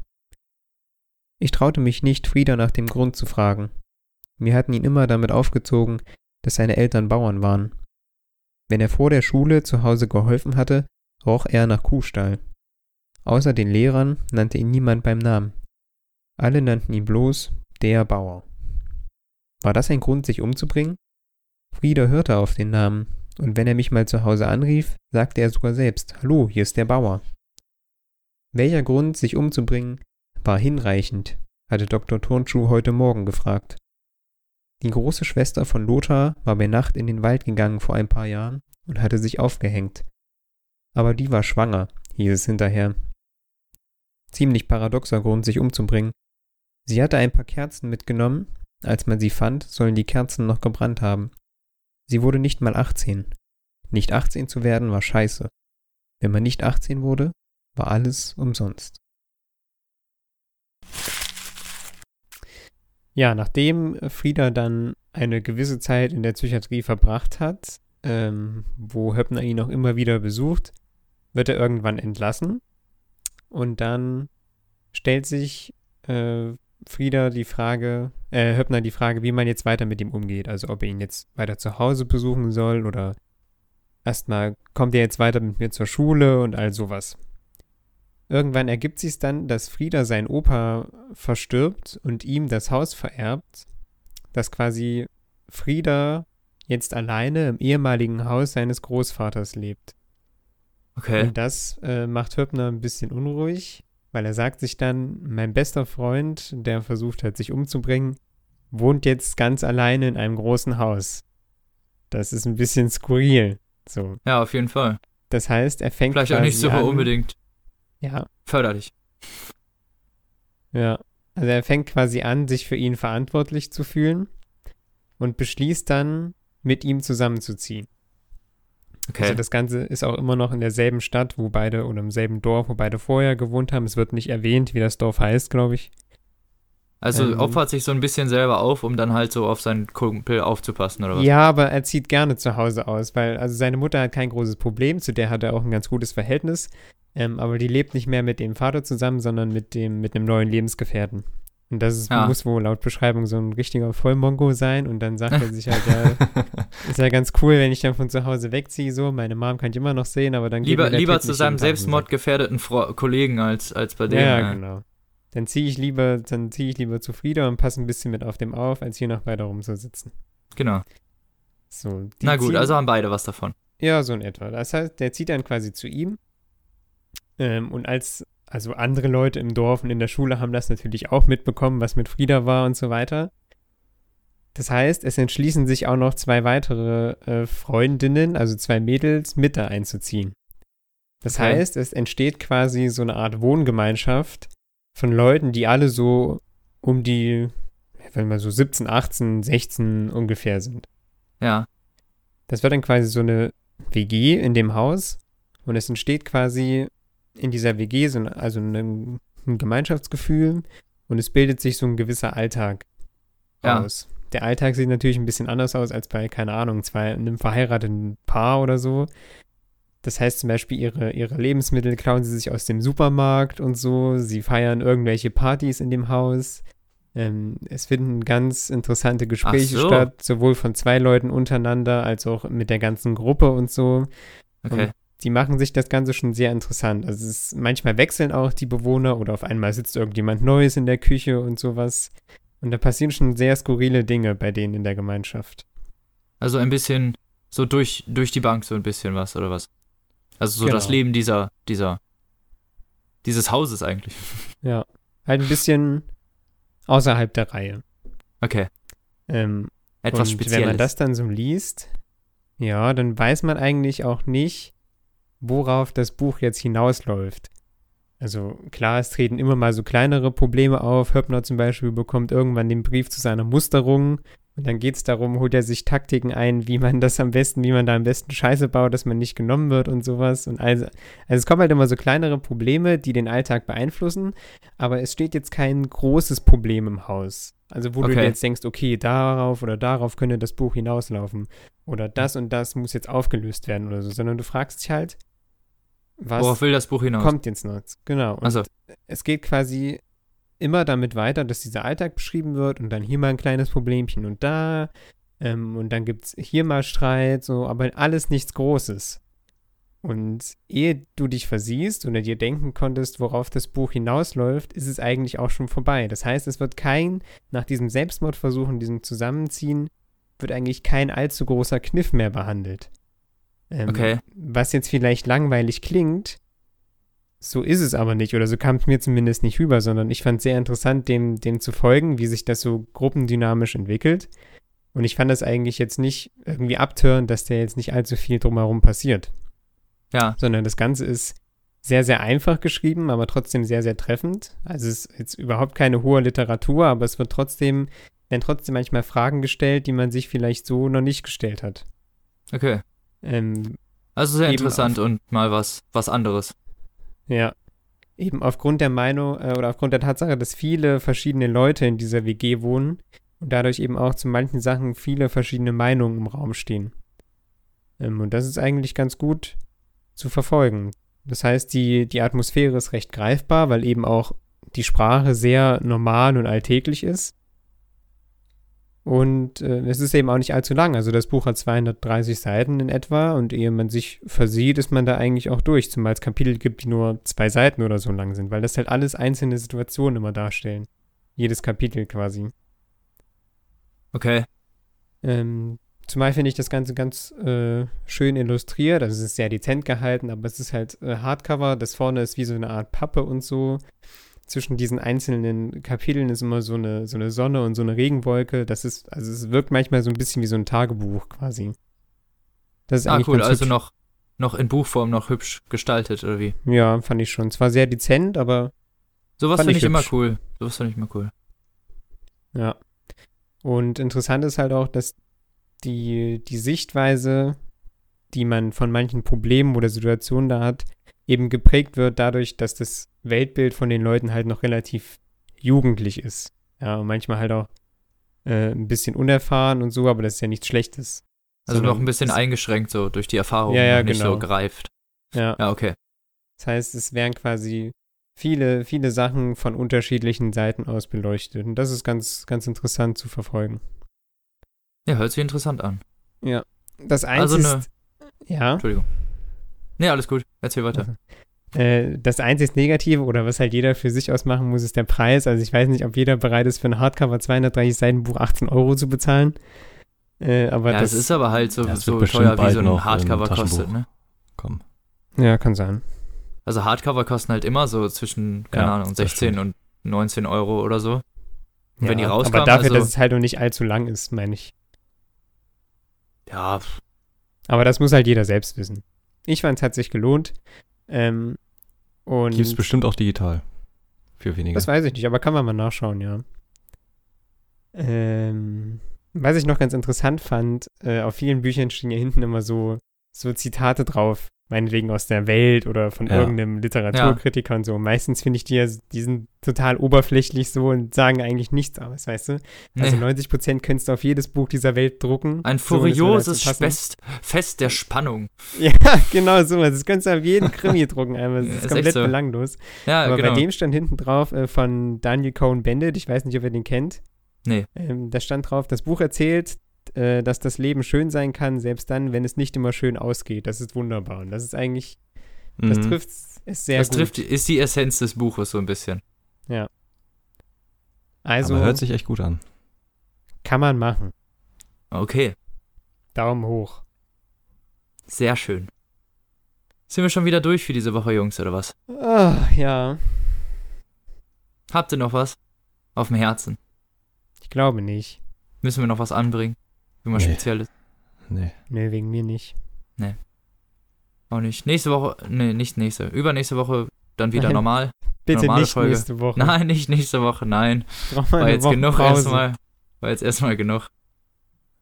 Ich traute mich nicht, Frieda nach dem Grund zu fragen. Wir hatten ihn immer damit aufgezogen, dass seine Eltern Bauern waren. Wenn er vor der Schule zu Hause geholfen hatte, roch er nach Kuhstall. Außer den Lehrern nannte ihn niemand beim Namen. Alle nannten ihn bloß der Bauer. War das ein Grund, sich umzubringen? Frieda hörte auf den Namen, und wenn er mich mal zu Hause anrief, sagte er sogar selbst, Hallo, hier ist der Bauer. Welcher Grund, sich umzubringen, war hinreichend, hatte Dr. Turnschuh heute Morgen gefragt. Die große Schwester von Lothar war bei Nacht in den Wald gegangen vor ein paar Jahren und hatte sich aufgehängt. Aber die war schwanger, hieß es hinterher. Ziemlich paradoxer Grund, sich umzubringen. Sie hatte ein paar Kerzen mitgenommen, als man sie fand, sollen die Kerzen noch gebrannt haben. Sie wurde nicht mal 18. Nicht 18 zu werden war scheiße. Wenn man nicht 18 wurde, war alles umsonst. Ja, nachdem Frieda dann eine gewisse Zeit in der Psychiatrie verbracht hat, ähm, wo Höppner ihn auch immer wieder besucht, wird er irgendwann entlassen. Und dann stellt sich äh, Frieda die Frage, äh, Höppner die Frage, wie man jetzt weiter mit ihm umgeht. Also ob er ihn jetzt weiter zu Hause besuchen soll oder erstmal kommt er jetzt weiter mit mir zur Schule und all sowas. Irgendwann ergibt sich dann, dass Frieda sein Opa verstirbt und ihm das Haus vererbt, dass quasi Frieda jetzt alleine im ehemaligen Haus seines Großvaters lebt. Okay. Und das äh, macht Höppner ein bisschen unruhig, weil er sagt sich dann, mein bester Freund, der versucht hat, sich umzubringen, wohnt jetzt ganz alleine in einem großen Haus. Das ist ein bisschen skurril. So. Ja, auf jeden Fall. Das heißt, er fängt Vielleicht auch nicht so an, unbedingt Ja, förderlich. Ja, also er fängt quasi an, sich für ihn verantwortlich zu fühlen und beschließt dann, mit ihm zusammenzuziehen. Okay. Also das Ganze ist auch immer noch in derselben Stadt, wo beide, oder im selben Dorf, wo beide vorher gewohnt haben. Es wird nicht erwähnt, wie das Dorf heißt, glaube ich. Also ähm, opfert sich so ein bisschen selber auf, um dann halt so auf seinen Kumpel aufzupassen, oder was? Ja, aber er zieht gerne zu Hause aus, weil also seine Mutter hat kein großes Problem, zu der hat er auch ein ganz gutes Verhältnis. Ähm, aber die lebt nicht mehr mit dem Vater zusammen, sondern mit dem, mit einem neuen Lebensgefährten. Und das ist, Ja. muss wohl laut Beschreibung so ein richtiger Vollmongo sein. Und dann sagt er sich halt, ja, ist ja ganz cool, wenn ich dann von zu Hause wegziehe, so. Meine Mom kann ich immer noch sehen, aber dann geht Lieber, lieber zu seinem selbstmordgefährdeten Fro Kollegen als, als bei dem. Ja, ja, genau. Dann ziehe ich lieber, dann ziehe ich lieber zu Frieda und passe ein bisschen mit auf dem auf, als hier noch weiter rumzusitzen. genau. So, Na gut, ziehen- also haben beide was davon. Ja, so in etwa. Das heißt, der zieht dann quasi zu ihm. Ähm, und als, also andere Leute im Dorf und in der Schule haben das natürlich auch mitbekommen, was mit Frieda war und so weiter. Das heißt, es entschließen sich auch noch zwei weitere äh, Freundinnen, also zwei Mädels, mit da einzuziehen. Das Okay. heißt, es entsteht quasi so eine Art Wohngemeinschaft von Leuten, die alle so um die, wenn wir so 17, 18, 16 ungefähr sind. Ja. Das wird dann quasi so eine WG in dem Haus und es entsteht quasi in dieser WG so ein, also ein, ein Gemeinschaftsgefühl und es bildet sich so ein gewisser Alltag Ja. aus. Der Alltag sieht natürlich ein bisschen anders aus als bei, keine Ahnung, zwei, einem verheirateten Paar oder so. Das heißt zum Beispiel, ihre, ihre Lebensmittel klauen sie sich aus dem Supermarkt und so. Sie feiern irgendwelche Partys in dem Haus. Ähm, es finden ganz interessante Gespräche so. statt, sowohl von zwei Leuten untereinander als auch mit der ganzen Gruppe und so. Okay. Und die machen sich das Ganze schon sehr interessant. Also es ist, manchmal wechseln auch die Bewohner oder auf einmal sitzt irgendjemand Neues in der Küche und sowas. Und da passieren schon sehr skurrile Dinge bei denen in der Gemeinschaft. Also ein bisschen so durch, durch die Bank so ein bisschen was, oder was? Also so das Genau. Leben dieser, dieser, dieses Hauses eigentlich. Ja. Halt ein bisschen außerhalb der Reihe. Okay. Ähm, Etwas und Spezielles. wenn man das dann so liest, ja, dann weiß man eigentlich auch nicht, worauf das Buch jetzt hinausläuft. Also klar, es treten immer mal so kleinere Probleme auf. Höppner zum Beispiel bekommt irgendwann den Brief zu seiner Musterung und dann geht es darum, holt er sich Taktiken ein, wie man das am besten, wie man da am besten Scheiße baut, dass man nicht genommen wird und sowas. Und also, also es kommen halt immer so kleinere Probleme, die den Alltag beeinflussen, aber es steht jetzt kein großes Problem im Haus. Also wo du Okay. dir jetzt denkst, okay, darauf oder darauf könnte das Buch hinauslaufen. Oder das und das muss jetzt aufgelöst werden oder so, sondern du fragst dich halt, was Worauf will das Buch hinaus? kommt jetzt noch? Genau. Und Also, es geht quasi immer damit weiter, dass dieser Alltag beschrieben wird und dann hier mal ein kleines Problemchen und da ähm, und dann gibt es hier mal Streit, so, aber alles nichts Großes. Und ehe du dich versiehst oder dir denken konntest, worauf das Buch hinausläuft, ist es eigentlich auch schon vorbei. Das heißt, es wird kein, nach diesem Selbstmordversuch und diesem Zusammenziehen, wird eigentlich kein allzu großer Kniff mehr behandelt. Ähm, Okay. Was jetzt vielleicht langweilig klingt, so ist es aber nicht, oder so kam es mir zumindest nicht rüber, sondern ich fand es sehr interessant, dem, dem zu folgen, wie sich das so gruppendynamisch entwickelt. Und ich fand das eigentlich jetzt nicht irgendwie abtörend, dass da jetzt nicht allzu viel drumherum passiert, ja. sondern das Ganze ist sehr, sehr einfach geschrieben, aber trotzdem sehr, sehr treffend. Also es ist jetzt überhaupt keine hohe Literatur, aber es wird trotzdem, werden trotzdem manchmal Fragen gestellt, die man sich vielleicht so noch nicht gestellt hat. Okay. Ähm, Also sehr interessant und mal was, was anderes. Ja. Eben aufgrund der Meinung äh, oder aufgrund der Tatsache, dass viele verschiedene Leute in dieser WG wohnen und dadurch eben auch zu manchen Sachen viele verschiedene Meinungen im Raum stehen. Ähm, und das ist eigentlich ganz gut zu verfolgen. Das heißt, die, die Atmosphäre ist recht greifbar, weil eben auch die Sprache sehr normal und alltäglich ist. Und äh, es ist eben auch nicht allzu lang. Also das Buch hat 230 Seiten in etwa und ehe man sich versieht, ist man da eigentlich auch durch. Zumal es Kapitel gibt, die nur zwei Seiten oder so lang sind, weil das halt alles einzelne Situationen immer darstellen. Jedes Kapitel quasi. Okay. Ähm, zumal finde ich das Ganze ganz äh, schön illustriert. Also es ist sehr dezent gehalten, aber es ist halt äh, Hardcover. Das vorne ist wie so eine Art Pappe und so. Zwischen diesen einzelnen Kapiteln ist immer so eine, so eine Sonne und so eine Regenwolke. Das ist, also es wirkt manchmal so ein bisschen wie so ein Tagebuch quasi. Das ist Ah, eigentlich cool. Also noch, noch in Buchform noch hübsch gestaltet, oder wie? Ja, fand ich schon. Zwar sehr dezent, aber Sowas finde ich ich immer cool. Sowas finde ich immer cool. Ja. Und interessant ist halt auch, dass die, die Sichtweise, die man von manchen Problemen oder Situationen da hat, eben geprägt wird dadurch, dass das Weltbild von den Leuten halt noch relativ jugendlich ist. Ja, und manchmal halt auch äh, ein bisschen unerfahren und so, aber das ist ja nichts Schlechtes. Also noch ein bisschen es- eingeschränkt so durch die Erfahrung, Ja, ja, nicht genau. so gereift. Ja, Ja, okay. das heißt, es werden quasi viele, viele Sachen von unterschiedlichen Seiten aus beleuchtet. Und das ist ganz, ganz interessant zu verfolgen. Ja, hört sich interessant an. Das Also Einzige eine- ist, ja, Entschuldigung. Nee, alles gut. Erzähl weiter. Äh, das einzig Negative oder was halt jeder für sich ausmachen muss, ist der Preis. Also ich weiß nicht, ob jeder bereit ist, für ein Hardcover 230 Seiten Buch 18 Euro zu bezahlen. Äh, aber ja, das es ist aber halt so, so teuer, wie so ein Hardcover kostet, ne? Komm. ja, kann sein. Also Hardcover kosten halt immer so zwischen, keine Ja, Ahnung, das 16 stimmt. und 19 Euro oder so. Ja, wenn die rauskamen, aber dafür, also- dass es halt noch nicht allzu lang ist, meine ich. Ja, Aber das muss halt jeder selbst wissen. Ich fand, es hat sich gelohnt. Ähm, und Gibt es bestimmt auch digital. Für weniger. das weiß ich nicht, aber kann man mal nachschauen, ja. Ähm, was ich noch ganz interessant fand, äh, auf vielen Büchern stehen ja hinten immer so, so Zitate drauf, meinetwegen aus der Welt oder von Ja. irgendeinem Literaturkritiker und so. Meistens finde ich die, ja- die sind total oberflächlich so und sagen eigentlich nichts aus, weißt du? Also nee. 90 Prozent könntest du auf jedes Buch dieser Welt drucken. Ein so, furioses passen. Fest, Fest der Spannung. Ja, genau so. Das kannst du auf jeden Krimi drucken einmal. Das Ja, ist, ist komplett so. belanglos. Ja, Aber genau. bei dem stand hinten drauf äh, von Daniel Cohn-Bendit, ich weiß nicht, ob ihr den kennt. Nee. Ähm, da stand drauf, das Buch erzählt, äh, dass das Leben schön sein kann, selbst dann, wenn es nicht immer schön ausgeht. Das ist wunderbar. Und das ist eigentlich, das Mhm. trifft es sehr das gut. trifft, ist die Essenz des Buches so ein bisschen. also Aber hört sich echt gut an. kann man machen. Okay, Daumen hoch. sehr schön. Sind wir schon wieder durch für diese Woche, Jungs, oder was? Ah, ja, Habt ihr noch was auf dem Herzen? ich glaube nicht. Müssen wir noch was anbringen? Irgendwas Nee. Spezielles? Nee. Nee, wegen mir nicht. Auch nicht. Nächste Woche, nee, nicht nächste. Übernächste Woche dann wieder Nein. normal. Bitte Normale nicht Folge. nächste Woche. Nein, nicht nächste Woche, nein. War jetzt genug Wochenpause. erstmal. War jetzt erstmal genug.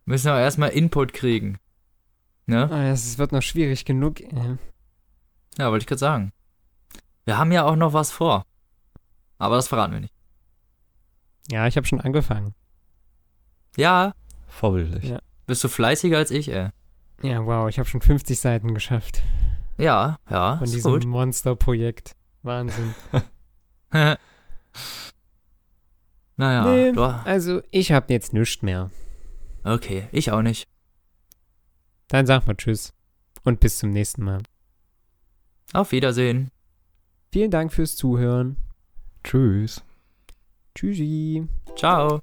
Müssen aber erstmal Input kriegen. Ne? Ah, es wird noch schwierig genug. Äh. Ja, wollte ich gerade sagen. Wir haben ja auch noch was vor. Aber das verraten wir nicht. Ja, ich habe schon angefangen. Ja, Vorbildlich. Ja. bist du fleißiger als ich, ey. Ja, wow, ich habe schon 50 Seiten geschafft Ja, ja, von ist diesem gut. Monsterprojekt. Wahnsinn. naja, Nee. du, Also, ich habe jetzt nichts mehr. okay, ich auch nicht. Dann sag mal Tschüss und bis zum nächsten Mal. Auf Wiedersehen. Vielen Dank fürs Zuhören. Tschüss. Tschüssi. Ciao.